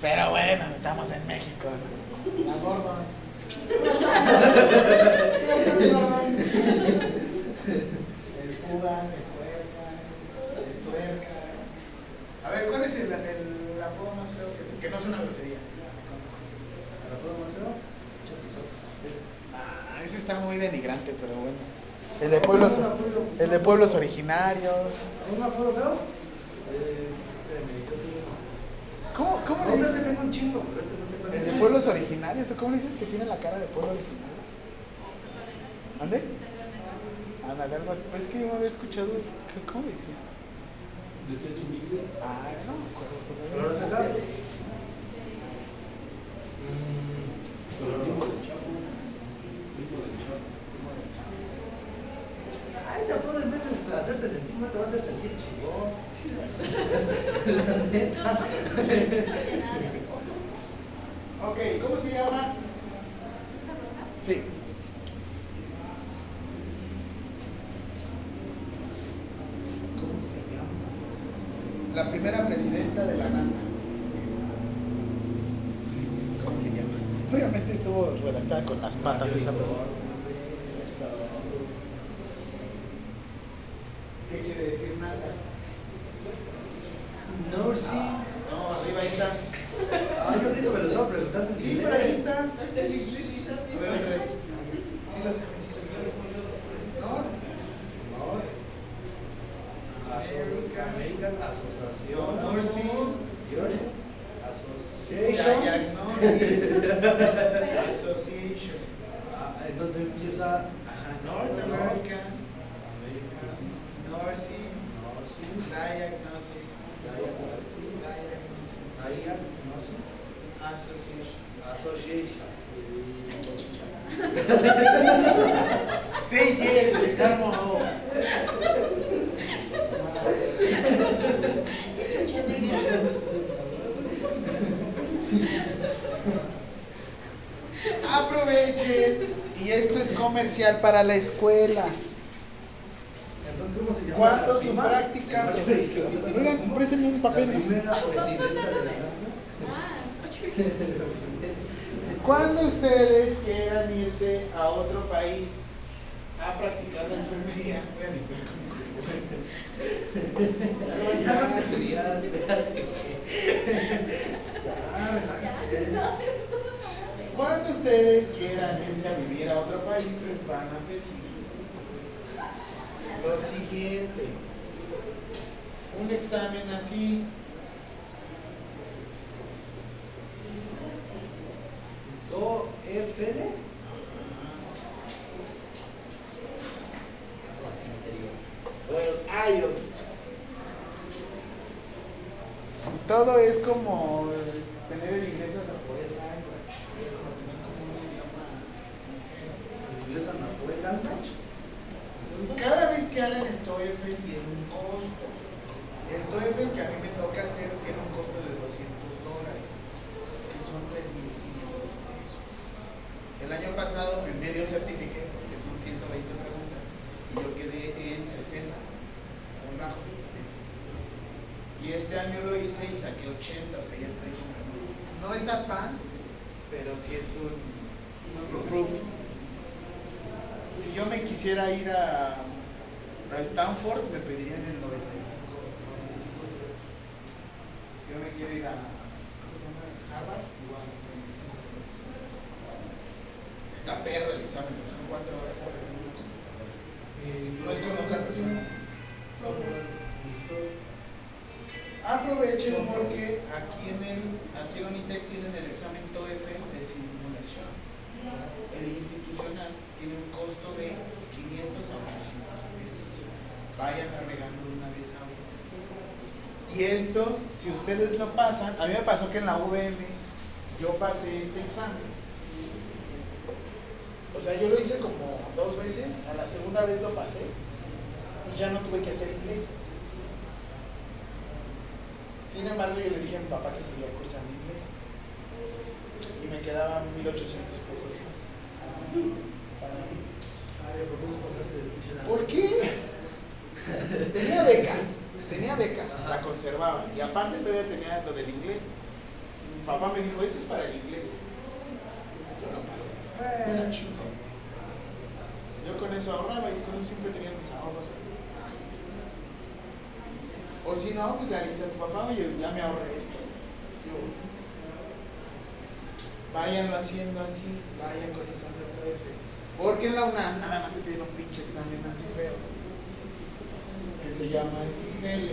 Pero bueno, estamos en México. ¿no? La Gordon. Escudas, tuercas, tuercas. A ver, ¿cuál es el, el apodo más feo que, que no es una grosería? ¿La prueba más feo? Chatizón. Ah, ese está muy denigrante, pero bueno. El de pueblos, el de pueblos originarios. ¿Un apodo feo? Eh, espérame, yo tengo- ¿Cómo, cómo le dices? que tengo un chingo, pero es que no sé cuál El es. de pueblos originarios, ¿o ¿cómo le dices que tiene la cara de pueblo originario? ¿Dónde? Ándale, algo así. Es que yo había escuchado. ¿qué- ¿Cómo le decía? ¿De qué es humilde? Ah, no me acuerdo. pero- ¿Pero lo saca? Pero el primo del Chapo. Primo del Chapo. Ah, ese apodo en vez de hacerte sentir mal te va a hacer sentir chingón. La neta. Ok, ¿cómo se llama? Sí. ¿Cómo se llama? La primera presidenta de la NANDA. ¿Cómo se llama? Obviamente estuvo redactada con las patas esa pregunta. ¿Qué quiere decir nada? No, sí. No, arriba ahí está. Ah, yo ahorita me lo estaba preguntando. Sí, por ahí está. A ver, otra vez. Sí lo sé, sí lo sé. No, American, Association. Nursing. Association. Diagnosis. Association. Ah, entonces empieza Ajá, North American American Nursing Nursing Diagnosis. Diagnosis Diagnosis Diagnosis Association. Association. Sí, yes, Ricardo. Aprovechen. Y esto es comercial para la escuela. ¿Cuándo su práctica? Oigan, préstenme un papel. ¿Cuándo ustedes quieran irse a otro país a practicar la enfermería? Ya no te rías, espérate. Ya, Cuando ustedes quieran irse a vivir a otro país, les van a pedir lo siguiente. Un examen así. Do el IELTS. Todo es como tener el inglés a foreign language, como tener como un idioma Cada vez que hagan el TOEFL tiene un costo. El TOEFL que a mí me toca hacer tiene un costo de 200 dólares, que son 3.500 pesos. El año pasado en medio certifiqué, porque son 120 preguntas, y yo quedé en 60, un bajo. Y este año lo hice y saqué 80, o sea, ya estoy como... No es advance, pero sí es un proof. Si yo me quisiera ir a, a Stanford, me pedirían el 95. 95 ceros. Si yo me quiero ir a. Harvard, igual, 95 ceros. Está perro el examen, pero son cuatro horas aprendiendo una computadora. No es con otra persona. Aprovechen porque aquí en el aquí en Unitec tienen el examen TOEFL de simulación. El institucional tiene un costo de 500 a 800 pesos. Vayan agregando de una vez ahorita. Y estos, si ustedes lo pasan, a mí me pasó que en la VM yo pasé este examen. O sea, yo lo hice como dos veces, a la segunda vez lo pasé y ya no tuve que hacer inglés. Sin embargo, yo le dije a mi papá que seguía cursando inglés y me quedaban 1800 pesos más. ¿Por qué tenía beca, tenía beca, la conservaba y aparte todavía tenía lo del inglés. Papá me dijo, esto es para el inglés. Yo lo pasé. Era chulo. Yo con eso ahorraba y con eso siempre tenía mis ahorros. O si no, pues tu papá, oye, ya me ahorré esto. Yo, váyanlo haciendo así, vayan cotizando el TOEFL. Porque en la UNAM nada más te piden un pinche examen así feo. Que se llama SICL.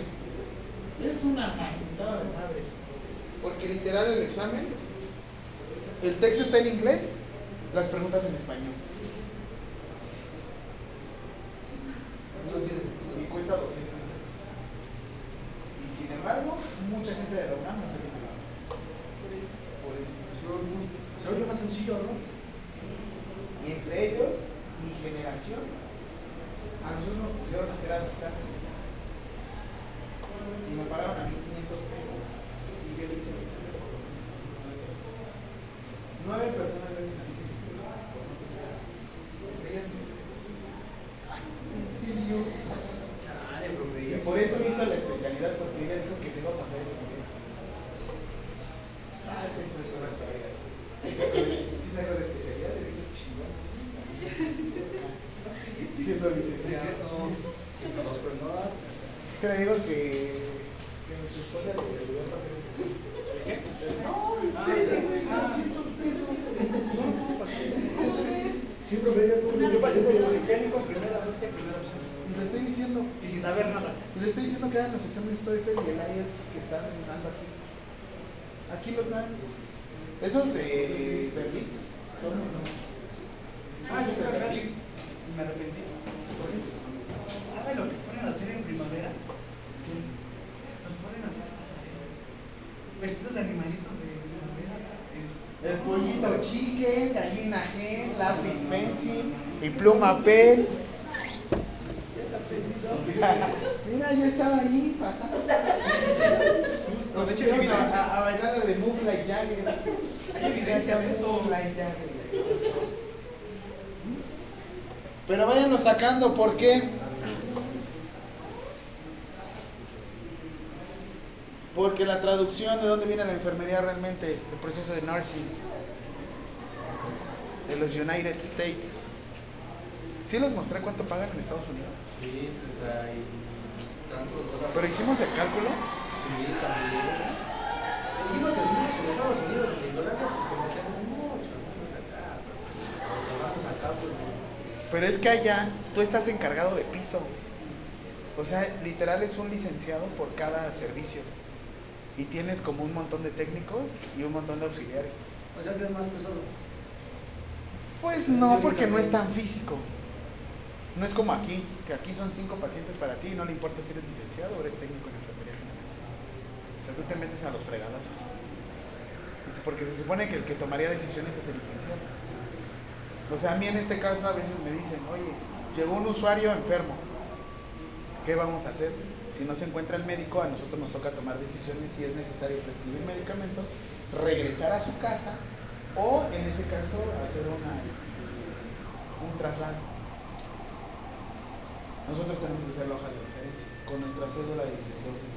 Es una manitada de madre. Porque literal el examen, el texto está en inglés, las preguntas en español. No. Y cuesta 200 pesos. Y sin embargo, mucha gente de la UNAM no se tiene la Por eso. Se oye más sencillo, ¿no? Y entre ellos, mi generación, a nosotros nos pusieron a hacer a distancia. Y me pagaron a 1500 pesos. Y yo hice el examen por lo menos Nueve personas veces a me hicieron por no tener. Entre ellas mis hijos. ¿En serio? Chale, profe. Y por eso hizo la especialidad, porque ella dijo que me iba a pasar el inglés. Ah, sí, eso es una historia. Sí sacó la especialidad. Siendo licenciado. Es que le digo que, que su esposa le debió pasar este examen. ¿Qué? No, en serio, güey, 200 pesos. No, no, pasar. Sí, profe, ya yo pasé vez, por técnico, primera suerte, primera opción. Y le estoy diciendo, Y sin saber nada. y le estoy diciendo que hagan los exámenes TOEFL y el IELTS que están dando aquí. Aquí los dan. Esos de Berlitz. Ah, yo estaba Berlitz. Y me arrepentí. ¿Sabe lo que ponen a hacer en primavera? Nos ponen a hacer pasarela. Vestidos de animalitos de primavera. El pollito chicken, gallina gen, lápiz pencil y pluma pen. Mira, yo estaba ahí pasando. No, de hecho, a, a, bailar la de Like Jagger. Hay evidencia de eso. Like Jagger. Pero váyanlo sacando, ¿por qué? Porque la traducción de dónde viene la enfermería realmente, el proceso de nursing de los United States. ¿Sí les mostré cuánto pagan en Estados Unidos? Sí, dólares. Pero hicimos el cálculo. Sí, también. Dijimos que estuvimos en Estados Unidos, en Inglaterra, pues que metemos mucho, vamos acá. Pero vamos acá, pues. Pero es que allá tú estás encargado de piso. O sea, literal es un licenciado por cada servicio. Y tienes como un montón de técnicos y un montón de auxiliares. O sea que es más pesado. Pues no, porque no es tan físico. No es como aquí, que aquí son cinco pacientes para ti y no le importa si eres licenciado o eres técnico en enfermería general. O sea, tú te metes a los fregadazos. Porque se supone que el que tomaría decisiones es el licenciado. O sea, a mí en este caso a veces me dicen, oye, llegó un usuario enfermo. ¿Qué vamos a hacer? Si no se encuentra el médico, a nosotros nos toca tomar decisiones si es necesario prescribir medicamentos, regresar a su casa o, en ese caso, hacer una, este, un traslado. Nosotros tenemos que hacer la hoja de referencia con nuestra cédula de enfermería.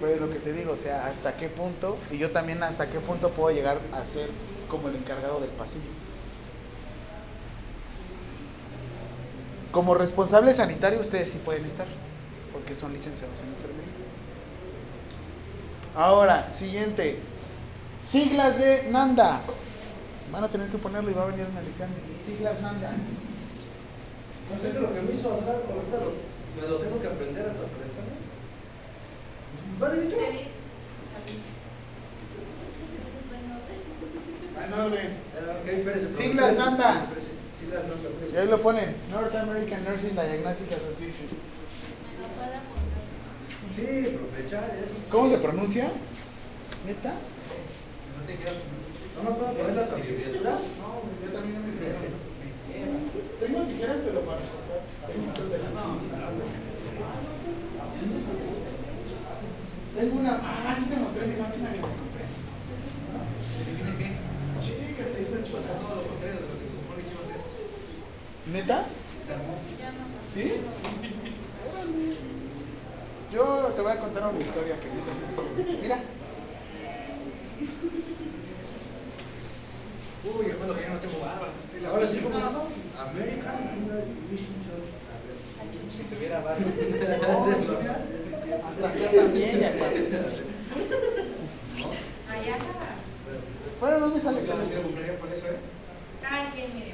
Pues lo que te digo, o sea, hasta qué punto, y yo también hasta qué punto puedo llegar a ser como el encargado del pasillo. Como responsable sanitario ustedes sí pueden estar, porque son licenciados en enfermería. Ahora, siguiente. Siglas de Nanda. Van a tener que ponerlo y va a venir una lección. Siglas Nanda. No sé lo que me hizo hacer, ahorita lo, me lo tengo que aprender hasta el examen. ¿Va ven. Ah, ok, espérese, profe, Siglas espérese, Nanda. Y ahí lo ponen. North American Nursing Diagnosis Association. Sí, profe, ya, eso. ¿Cómo se pronuncia? ¿Neta? No te quieras ¿No más puedo poner las abreviaturas? No, yo también me dijeron. Tengo tijeras, pero para cortar. Tengo una. Ah, sí te mostré mi máquina que me compré. ¿Tiene qué? Chica, te hice el Todo lo contrario de lo que se supone que iba a hacer. ¿Neta? Se armó. ¿Sí? Yo te voy a contar una historia que dices esto. Mira. Uy, yo lo que ya no tengo barba. Ahora sí. ¿cómo no? American Division Church. Si tuviera barba. Hasta acá también, ya está. Allá. Bueno, no me sale Yo claro. no quiero compraría por eso, ¿eh? Ay, qué mire.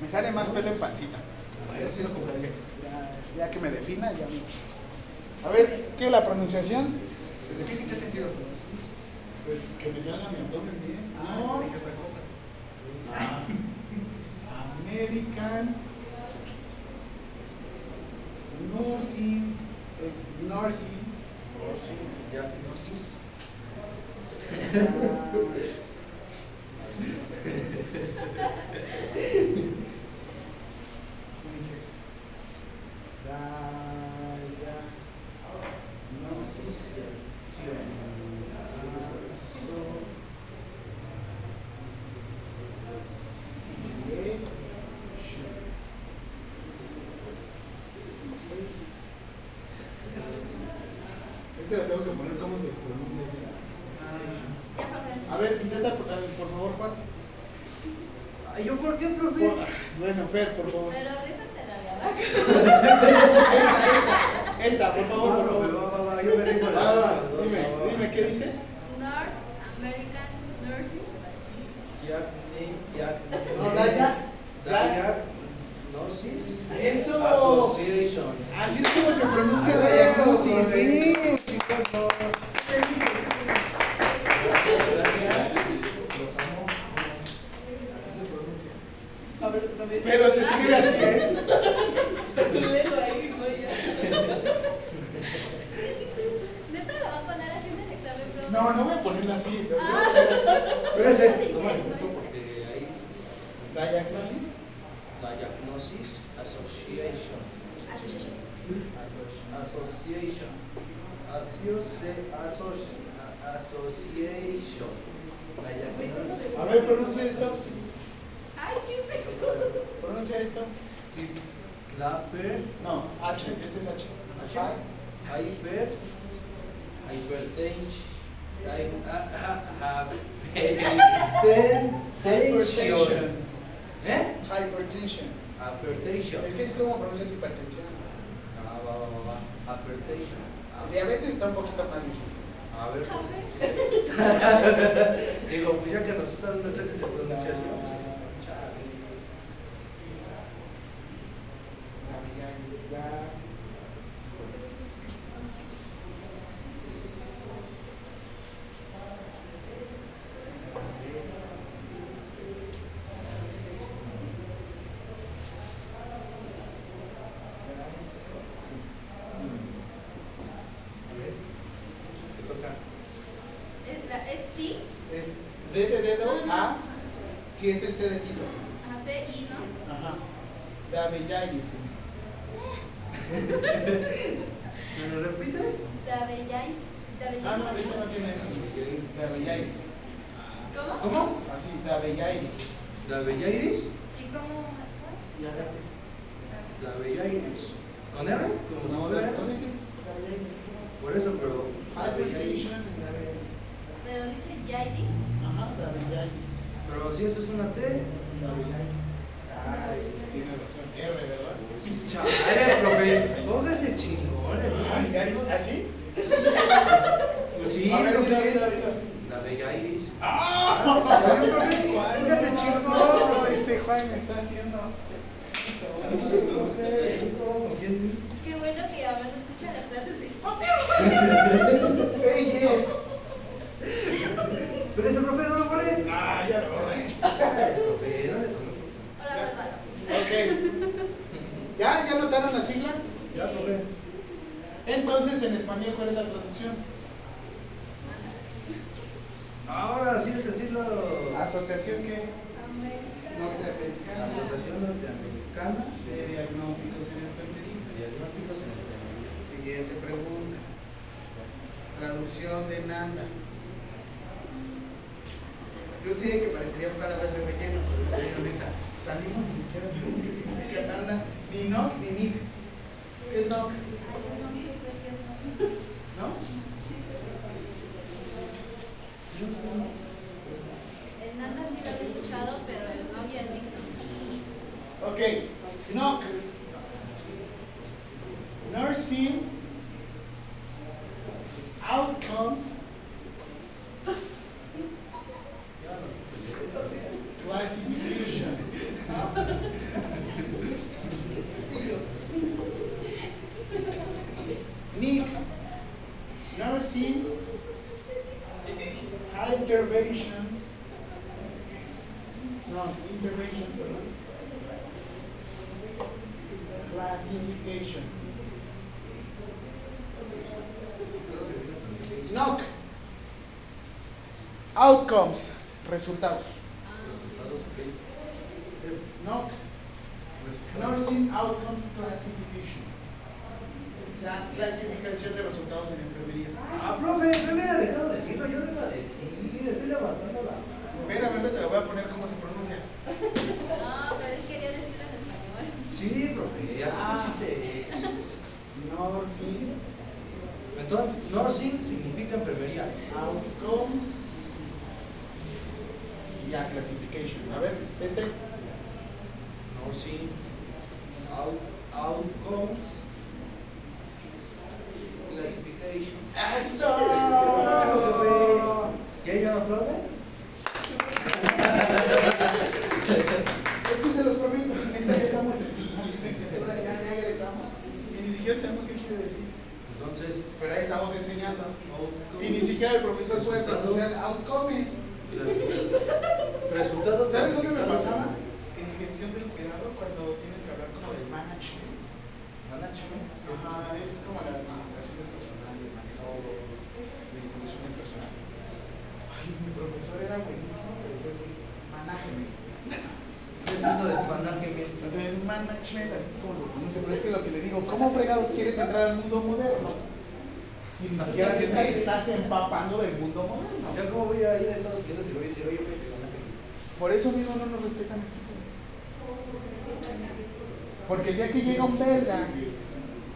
Me sale más pelo en pancita. Sí lo compraría. Ya, ya que me defina, ya me. A ver, ¿qué la pronunciación? ¿Se define en qué sentido? Pues que me salga mi abdomen bien. Ah, No. dije otra cosa. American Nursing es Nursing. Nursing Diagnosis. Este Hypertension. ¿Eh? Hypertension. Hypertension. Es que es como pronuncias hipertensión. Ah, va, va, va, va. Hypertension. Ah, Diabetes está un poquito más difícil. A ver, pues. Digo, pues ya que nos está dando clases de pronunciación, Nick, nursing, interventions, no, interventions. Classification. Knock. Outcomes, resultados. Outcomes Classification. O sea, clasificación de resultados en enfermería. Ah, profe, no me hubiera dejado decirlo, yo lo iba a decir.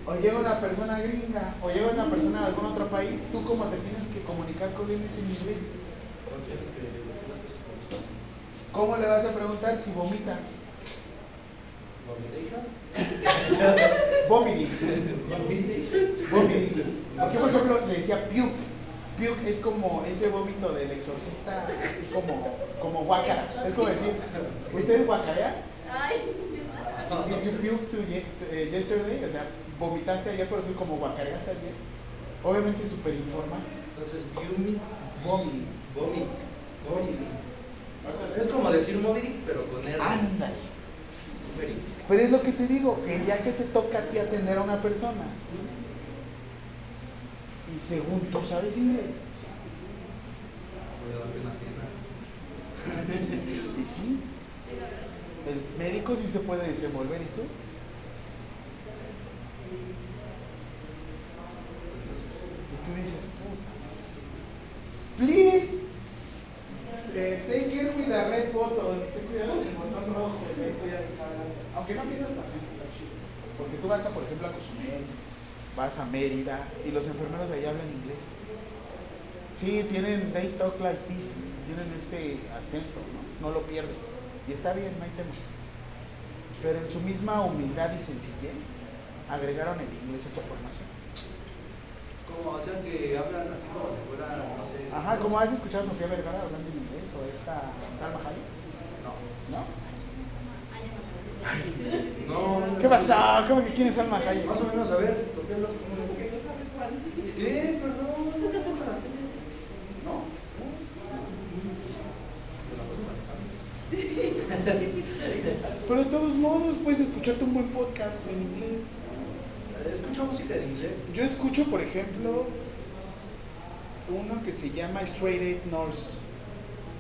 o llega una persona gringa, o llega una persona de algún otro país, tú como te tienes que comunicar con ellos en inglés. ¿Cómo le vas a preguntar si vomita? ayer, pero soy como guacarea. Obviamente súper informal. Entonces, vomit, vomit, vomit, vomit. Es como decir móvil pero con él. Ándale. Pero es lo que te digo, que ya que te toca a ti atender a una persona, y según tú sabes inglés, Voy a dar pena pena. y sí. El médico sí se puede desenvolver, ¿y tú? tú dices, puta. Please, eh, take care with the red button. Ten cuidado del botón rojo. Aunque no pierdas pacientes, está. Porque tú vas, a, por ejemplo, a Cozumel, vas a Mérida y los enfermeros de allá hablan inglés. Sí, tienen, they talk like this, tienen ese acento, ¿no? No lo pierden. Y está bien, no hay tema. Pero en su misma humildad y sencillez, agregaron el inglés a su formación. Como, o sea, que hablan así como si fuera, no sé. Ajá, como has escuchado a Sofía Vergara hablando en inglés o esta Salma Hayek, No. ¿no? Ah, no, pues. ¿Qué pasó? ¿Cómo que quién es Salma Hayek? Más o menos, a ver, ¿por qué hablas como Porque no sabes cuál. ¿Qué? Perdón. No. Pero de todos modos, puedes escucharte un buen podcast en inglés. Escucho música en inglés. Yo escucho, por ejemplo, uno que se llama Straight Eight Nurse.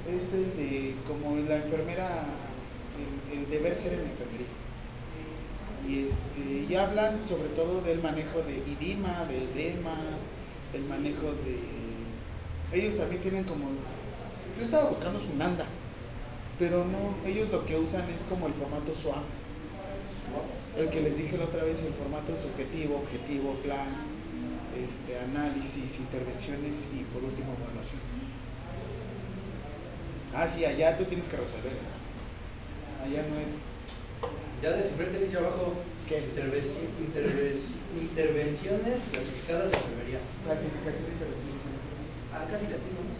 Es el de como la enfermera, el, el deber ser en la enfermería. Y, este, y hablan sobre todo del manejo de idima, de edema, el manejo de... Ellos también tienen como... Yo estaba buscando su nanda, pero no, ellos lo que usan es como el formato SWAP. El que les dije la otra vez, el formato subjetivo, objetivo, plan, este, análisis, intervenciones y por último evaluación. Ah, sí, allá tú tienes que resolver. Allá no es... Ya descifré que dice abajo ¿Qué? intervenci- intervenci- intervenciones clasificadas de enfermería. Clasificación de intervenciones. Ah, casi latino, ¿no?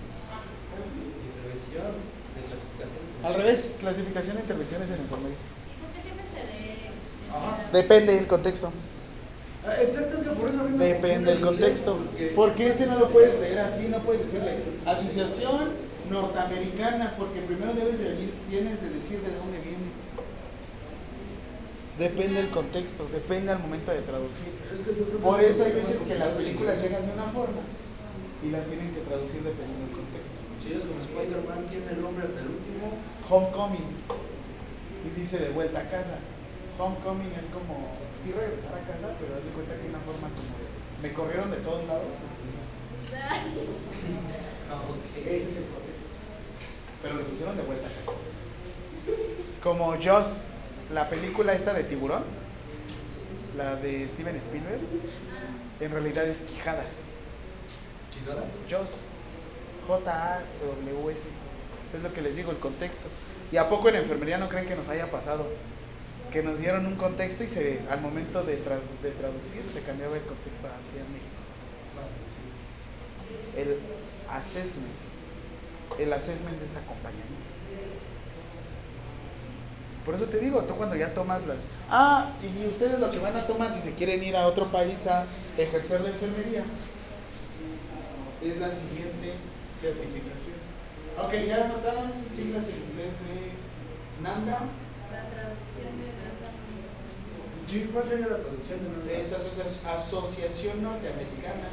Intervención de clasificaciones. Al revés, clasificación de intervenciones en enfermería. ¿Y por qué siempre se lee? Ajá. Depende del contexto. Ah, exacto, es que por eso a mí me Depende del contexto. porque- Porque este no lo puedes leer así, no puedes decirle Asociación Norteamericana, porque primero debes de venir, tienes de decir de dónde viene. Depende del contexto, depende al momento de traducir. Es que yo creo que Por es eso hay veces que las películas llegan de una forma y las tienen que traducir dependiendo del contexto. Si es como Spider-Man, tiene el nombre hasta el último. Homecoming y dice de vuelta a casa. Homecoming es como sí regresar a casa, pero haz de cuenta que hay una forma como de me corrieron de todos lados. Ah. Ese es el contexto. Pero le pusieron de vuelta a casa. Como Joss, la película esta de tiburón, la de Steven Spielberg, en realidad es Quijadas. ¿Chicadas? Joss. J-A-W-S. Es lo que les digo, el contexto. ¿Y a poco en enfermería no creen que nos haya pasado? Que nos dieron un contexto y se, al momento de, tras- de traducir se cambiaba el contexto aquí en México. El assessment. El assessment es acompañamiento. Por eso te digo, tú cuando ya tomas las... Ah, y ustedes lo que van a tomar si se quieren ir a otro país a ejercer la enfermería es la siguiente certificación. Ok, ya anotaron siglas en inglés de NANDA. La traducción de Nanda no sé. Sí, ¿cuál sería la traducción de nombre? Es asocia- Asociación Norteamericana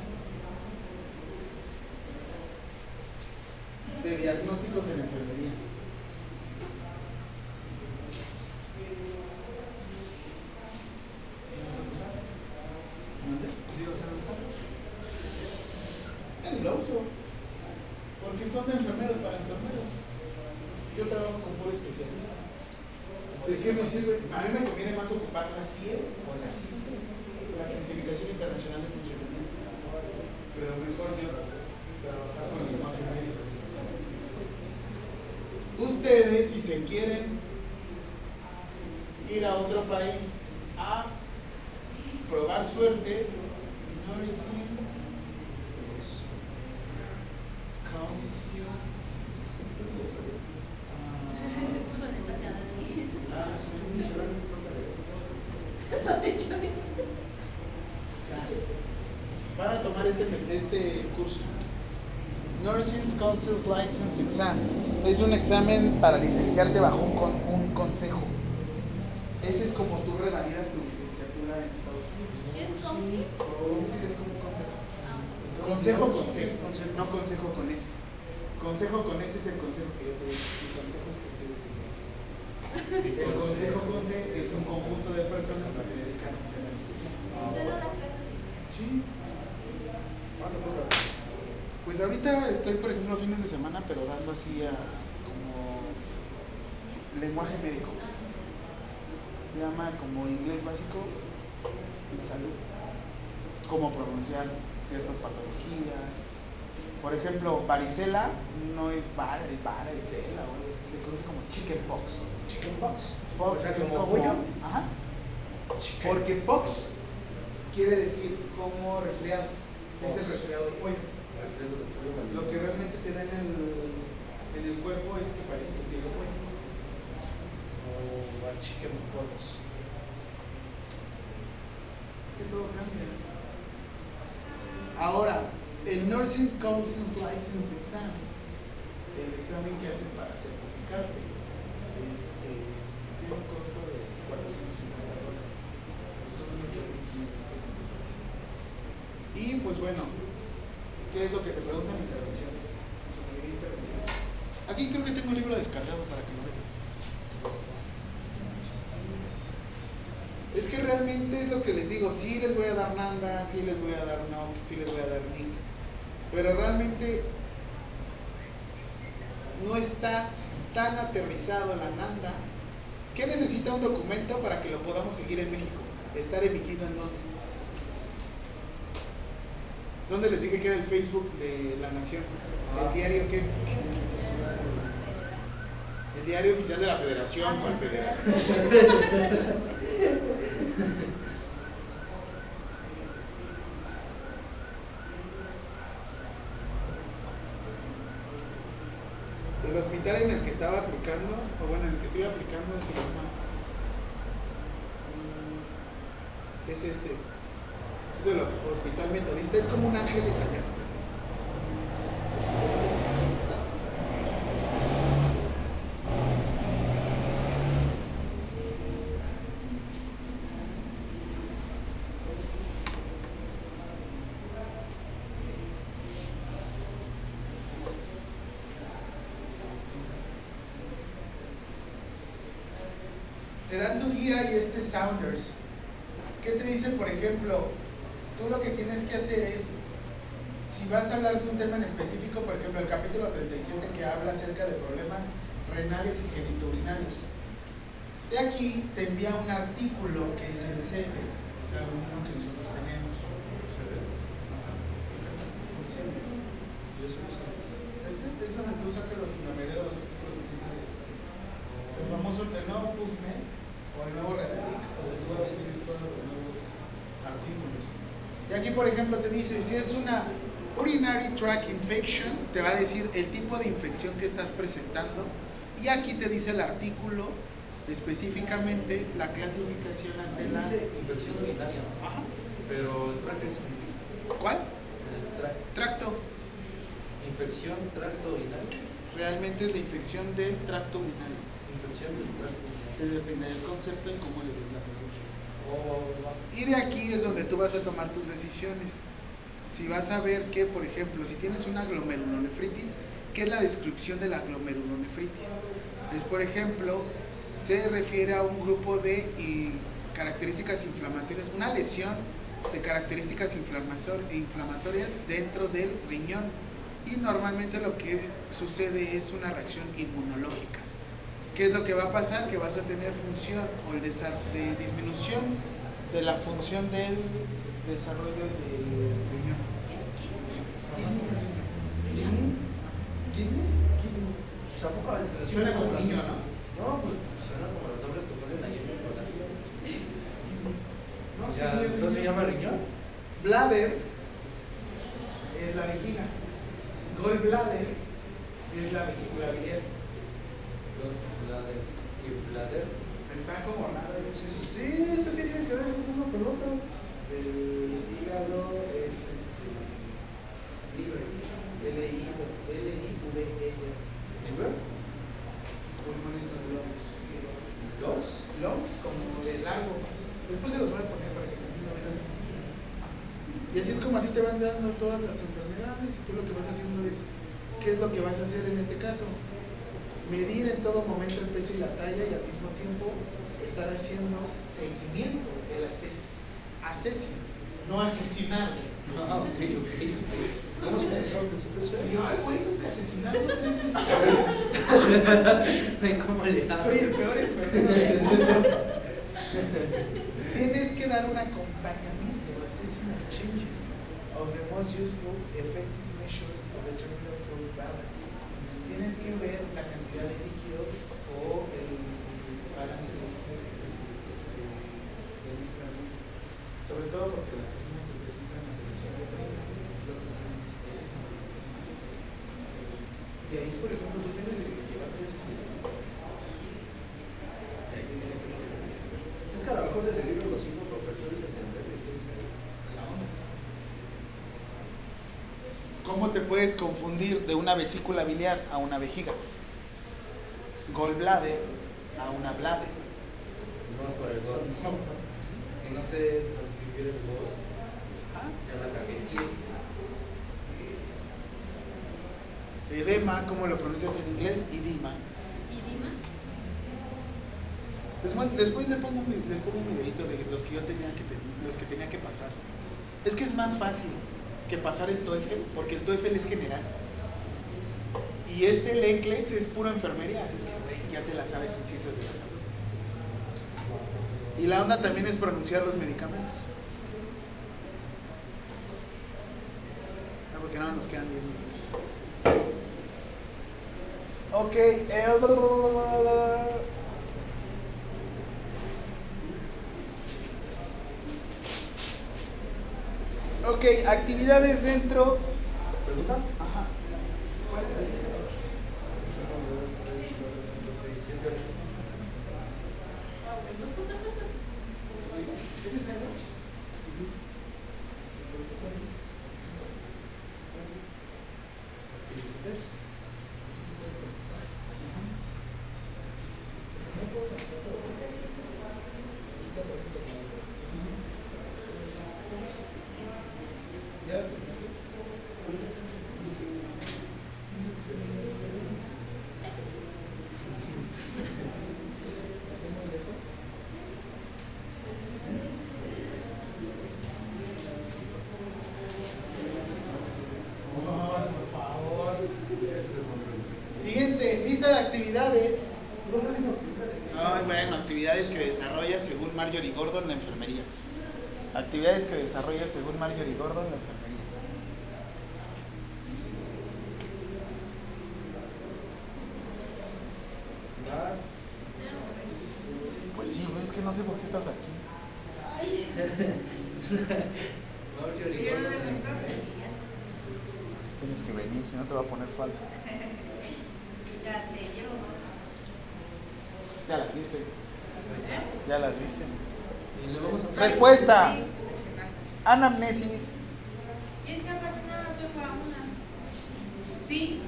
de Diagnósticos en Enfermería. Lo uso. Porque son de enfermeros para enfermeros. Yo trabajo con puro especialista. ¿De qué me sirve? A mí me conviene más ocupar la CIE o la CIE, la Clasificación Internacional de Funcionamiento. Pero mejor yo trabajar con el lenguaje médico. Ustedes, si se quieren ir a otro país a probar suerte, Nursing Council. ah, Planeta cada día. ah, sí, Has hecho para tomar este, este curso. Nursing Council's License Exam. Es un examen para licenciarte bajo un, con- un consejo. Ese es como tú revalidas tu licenciatura en Estados Unidos. ¿Es council? Council es como un consejo. Ah, Consejo con C, no consejo con S. Consejo con S es el consejo que yo te doy. Mi consejo es que estudies inglés. El consejo con C es un conjunto de personas que se dedican a tema específico. ¿Usted da clases de Sí. ¿Cuánto cobra? Pues ahorita estoy, por ejemplo, fines de semana, pero dando así a como lenguaje médico. Se llama como inglés básico en salud. cómo pronunciar ciertas patologías. Por ejemplo, varicela no es var- varicela, así, se conoce como chickenpox. Chickenpox. Pox O sea, es como pollo. ajá, Chicken. porque pox quiere decir como resfriado, es el resfriado de pollo. Resfriado de pollo, Lo que realmente te da en el, en el cuerpo es que parece que piel de pollo. O va chickenpox. Es que todo cambia. Ahora, el Nursing Council's License Exam, el examen que haces para este, tiene un costo de 450 dólares. Son 8.500 pesos, me parece. Y pues bueno, ¿qué es lo que te preguntan intervenciones? En su intervenciones. Aquí creo que tengo un libro descargado para que lo vean. Es que realmente es lo que les digo, sí les voy a dar Nanda, sí les voy a dar Nock, sí les voy a dar Nick, pero realmente no está tan aterrizado la Nanda. ¿Qué necesita un documento para que lo podamos seguir en México? Estar emitido en dónde? ¿Dónde les dije que era el Facebook de la Nación? ¿El diario qué? El diario oficial de la Federación, ¿cuál federal? El hospital en el que estaba aplicando, o bueno, en el que estoy aplicando se llama. mm, Es este. Es el hospital metodista, es como un ángeles allá. te dan tu guía y este Sounders. ¿Qué te dice, por ejemplo? Tú lo que tienes que hacer es, si vas a hablar de un tema en específico, por ejemplo, el capítulo 37 que habla acerca de problemas renales y genitourinarios. De aquí te envía un artículo que es el CB, o sea, lo mismo que nosotros tenemos. Ajá, acá está, el CB. Este es donde tú sacas la mayoría de los artículos de ciencias de la salud. El famoso, el nuevo PubMed o el nuevo Redalic o el tienes todos los nuevos artículos. Y aquí, por ejemplo, te dice, si es una urinary tract infection, te va a decir el tipo de infección que estás presentando. Y aquí te dice el artículo, específicamente la clasificación ante la... Dice infección urinaria. Ajá. pero el traje significa. ¿Cuál? El. Tracto. Infección tracto urinario. Realmente es la infección del tracto urinario. Infección del tracto urinario. Te depende del concepto y cómo le des la traducción. Va. Y de aquí es donde tú vas a tomar tus decisiones. Si vas a ver que, por ejemplo, si tienes una glomerulonefritis, ¿qué es la descripción de la glomerulonefritis? Es, por ejemplo, se refiere a un grupo de características inflamatorias, una lesión de características inflamator- inflamatorias dentro del riñón. Y normalmente lo que sucede es una reacción inmunológica. ¿Qué es lo que va a pasar? Que vas a tener función o el de disminución de la función del desarrollo del riñón. ¿Qué es kidney? Kidney. ¿Kidney? Pues, ¿a poco es- Suena como niño, ¿no? No, pues suena como los nombres que ponen ahí en el programa. No, Ya, sí, es ¿Entonces se riñón. llama riñón? Bladder es la vejiga. Gallbladder es la vesícula biliar. Bladder y bladder. Está como es- Sí, ¿eso qué tiene que ver uno con otro? El hígado es este. Liver. L-I-V-E. ¿Liver? Pulmones son globos. ¿Los? Longs como de largo. Después se los voy a poner para que también lo vean. Y así es como a ti te van dando todas las enfermedades y tú lo que vas haciendo es, ¿qué es lo que vas a hacer en este caso? Medir en todo momento el peso y la talla y al mismo tiempo estar haciendo seguimiento del ases asesino, no asesinar. Ah, ok, ok. ¿Cómo se empezó a pensar eso? Sí, ay, güey, te ¿Cómo le hago? Soy el peor enfermero. Tienes que dar un acompañamiento, consisting of changes of the most useful effective measures of the terminal fluid balance. Tienes que ver la cantidad de líquido o el balance de líquidos que te que. Sobre todo porque las personas que presentan alteración de previa, lo que tienen es Y ahí es, por ejemplo, tú debes de llevarte ese Y ahí te dicen qué es lo que debes de hacer. Es que a lo mejor de ese libro los cinco profesores entenderle, quién sabe. La onda. ¿Cómo te puedes confundir de una vesícula biliar a una vejiga? Gallbladder a una bladder. Vamos por el gol. Si no sé transcribir el gol, Ah, ya la cagué. Edema, ¿cómo lo pronuncias en inglés? Edema. ¿Y Dima? Después, después le pongo un, les pongo un videito de los que yo tenía que los que tenía que pasar. Es que es más fácil que pasar el TOEFL, porque el TOEFL es general. Y este el es pura enfermería, así es que güey, ya te la sabes en ciencias de la salud. Y la onda también es pronunciar los medicamentos. Ah, porque nada, nos quedan 10 minutos. Ok, eh, Ok, actividades dentro. ¿Pregunta? Ajá. ¿Cuál es la ¿Ese es el ocho? por favor. Siguiente, lista de actividades. Ay, bueno, actividades que desarrolla según Marjorie Gordon la enfermería. Actividades que desarrolla según Marjorie Gordon la enfermería. Pues sí, es que no sé por qué estás aquí. Tienes que venir, si no te va a poner falta. Ya sé, yo. Ya las viste. Ya las viste. Y le vamos a Respuesta. Anamnesis. Y es que aparte nada más tengo a una. Sí.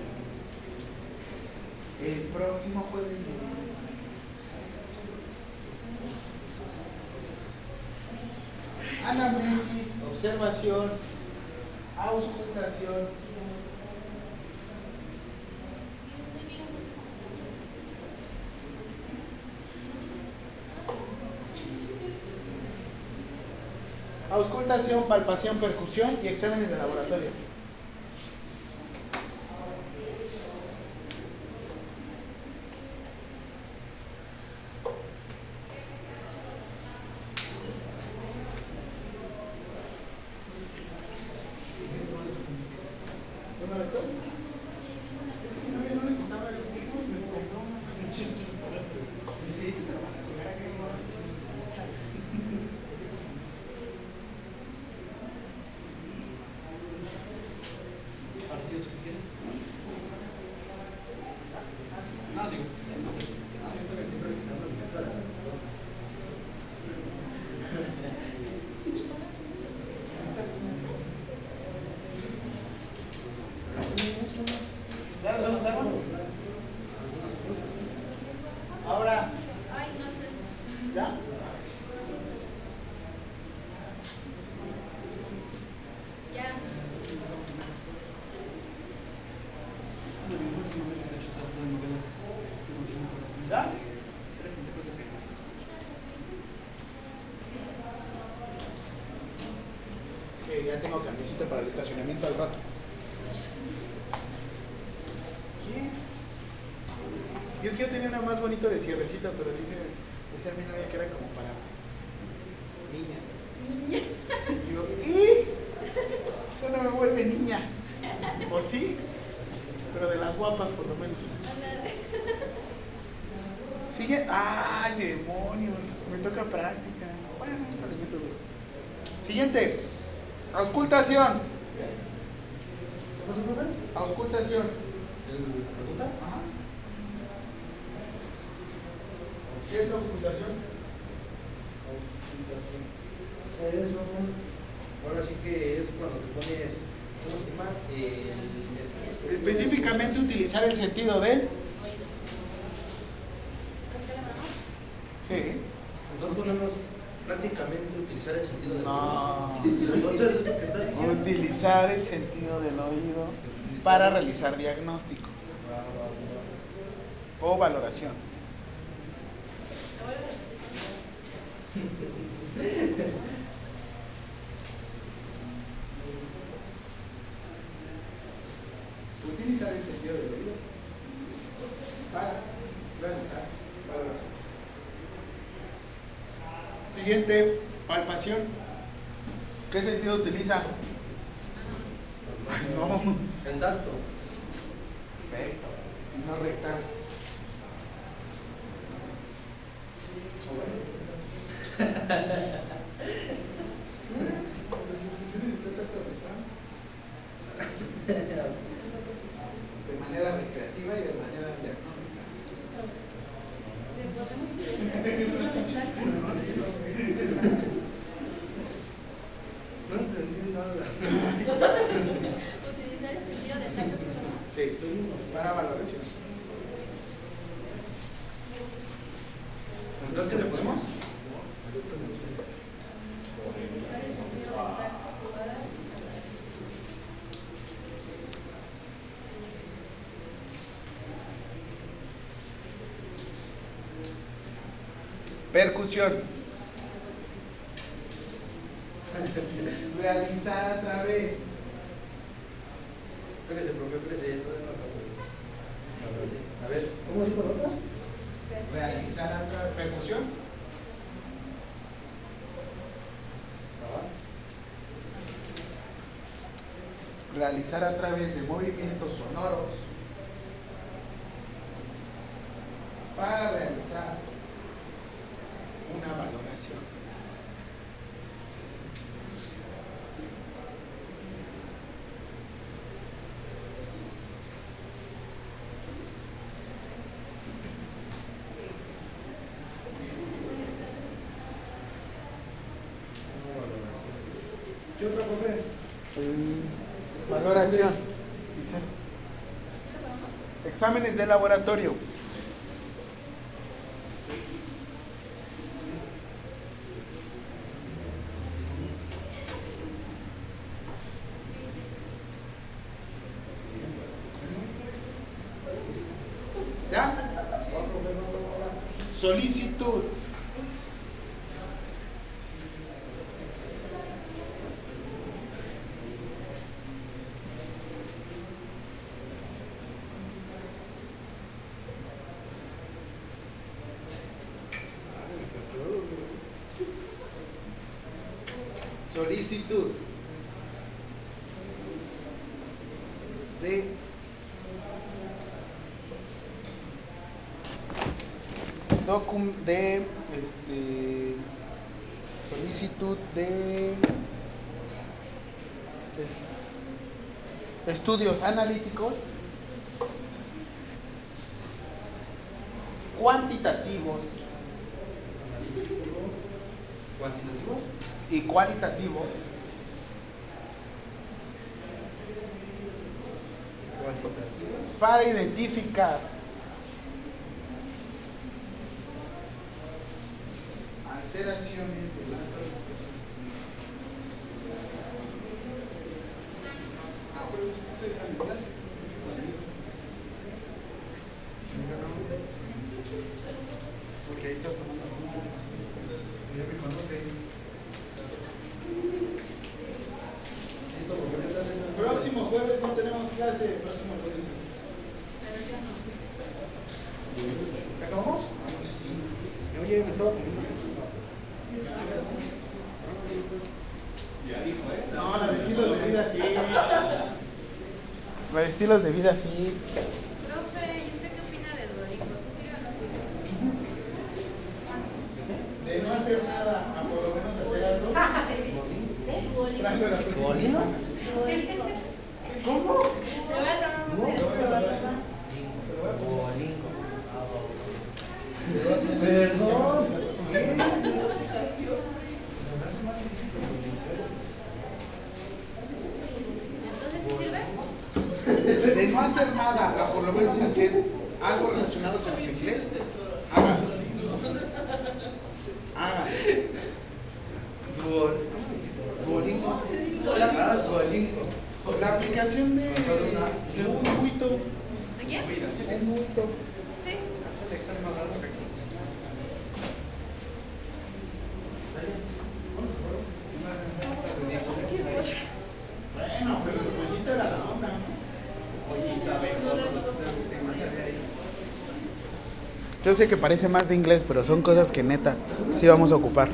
El próximo jueves. Anamnesis, observación, auscultación. Auscultación, palpación, percusión y exámenes de laboratorio. ¿Una vez dos? Es que mi novia no le gustaba el juego y me compró una pinche Dice, este te lo vas a colgar acá y ahora. ¿Parecido suficiente? Ah, digo. ¿Ya los anotamos? Ahora, Ay, no, pero ¿ya? ya. ¿Ya? Que ya tengo camisita para el estacionamiento al rato. ¿Qué? Y es que yo tenía una más bonita de cierrecita, pero dice, decía mi novia Utilizar el sentido del oído para realizar diagnóstico o valoración. Utilizar el sentido del oído para realizar valoración. Siguiente, palpación. ¿Qué sentido utiliza? No. El tacto. Perfecto. Y no rectal. valoración. Entonces, ¿le podemos? Percusión. Realizar a través ¿Cómo se coloca? Realiza la percusión. Realizar a través de movimientos sonoros para realizar exámenes de laboratorio. solicitud de docum de este, solicitud de, de estudios analíticos cuantitativos y cualitativos. Para identificar estilos de vida así sé que parece más de inglés, pero son cosas que neta sí vamos a ocupar.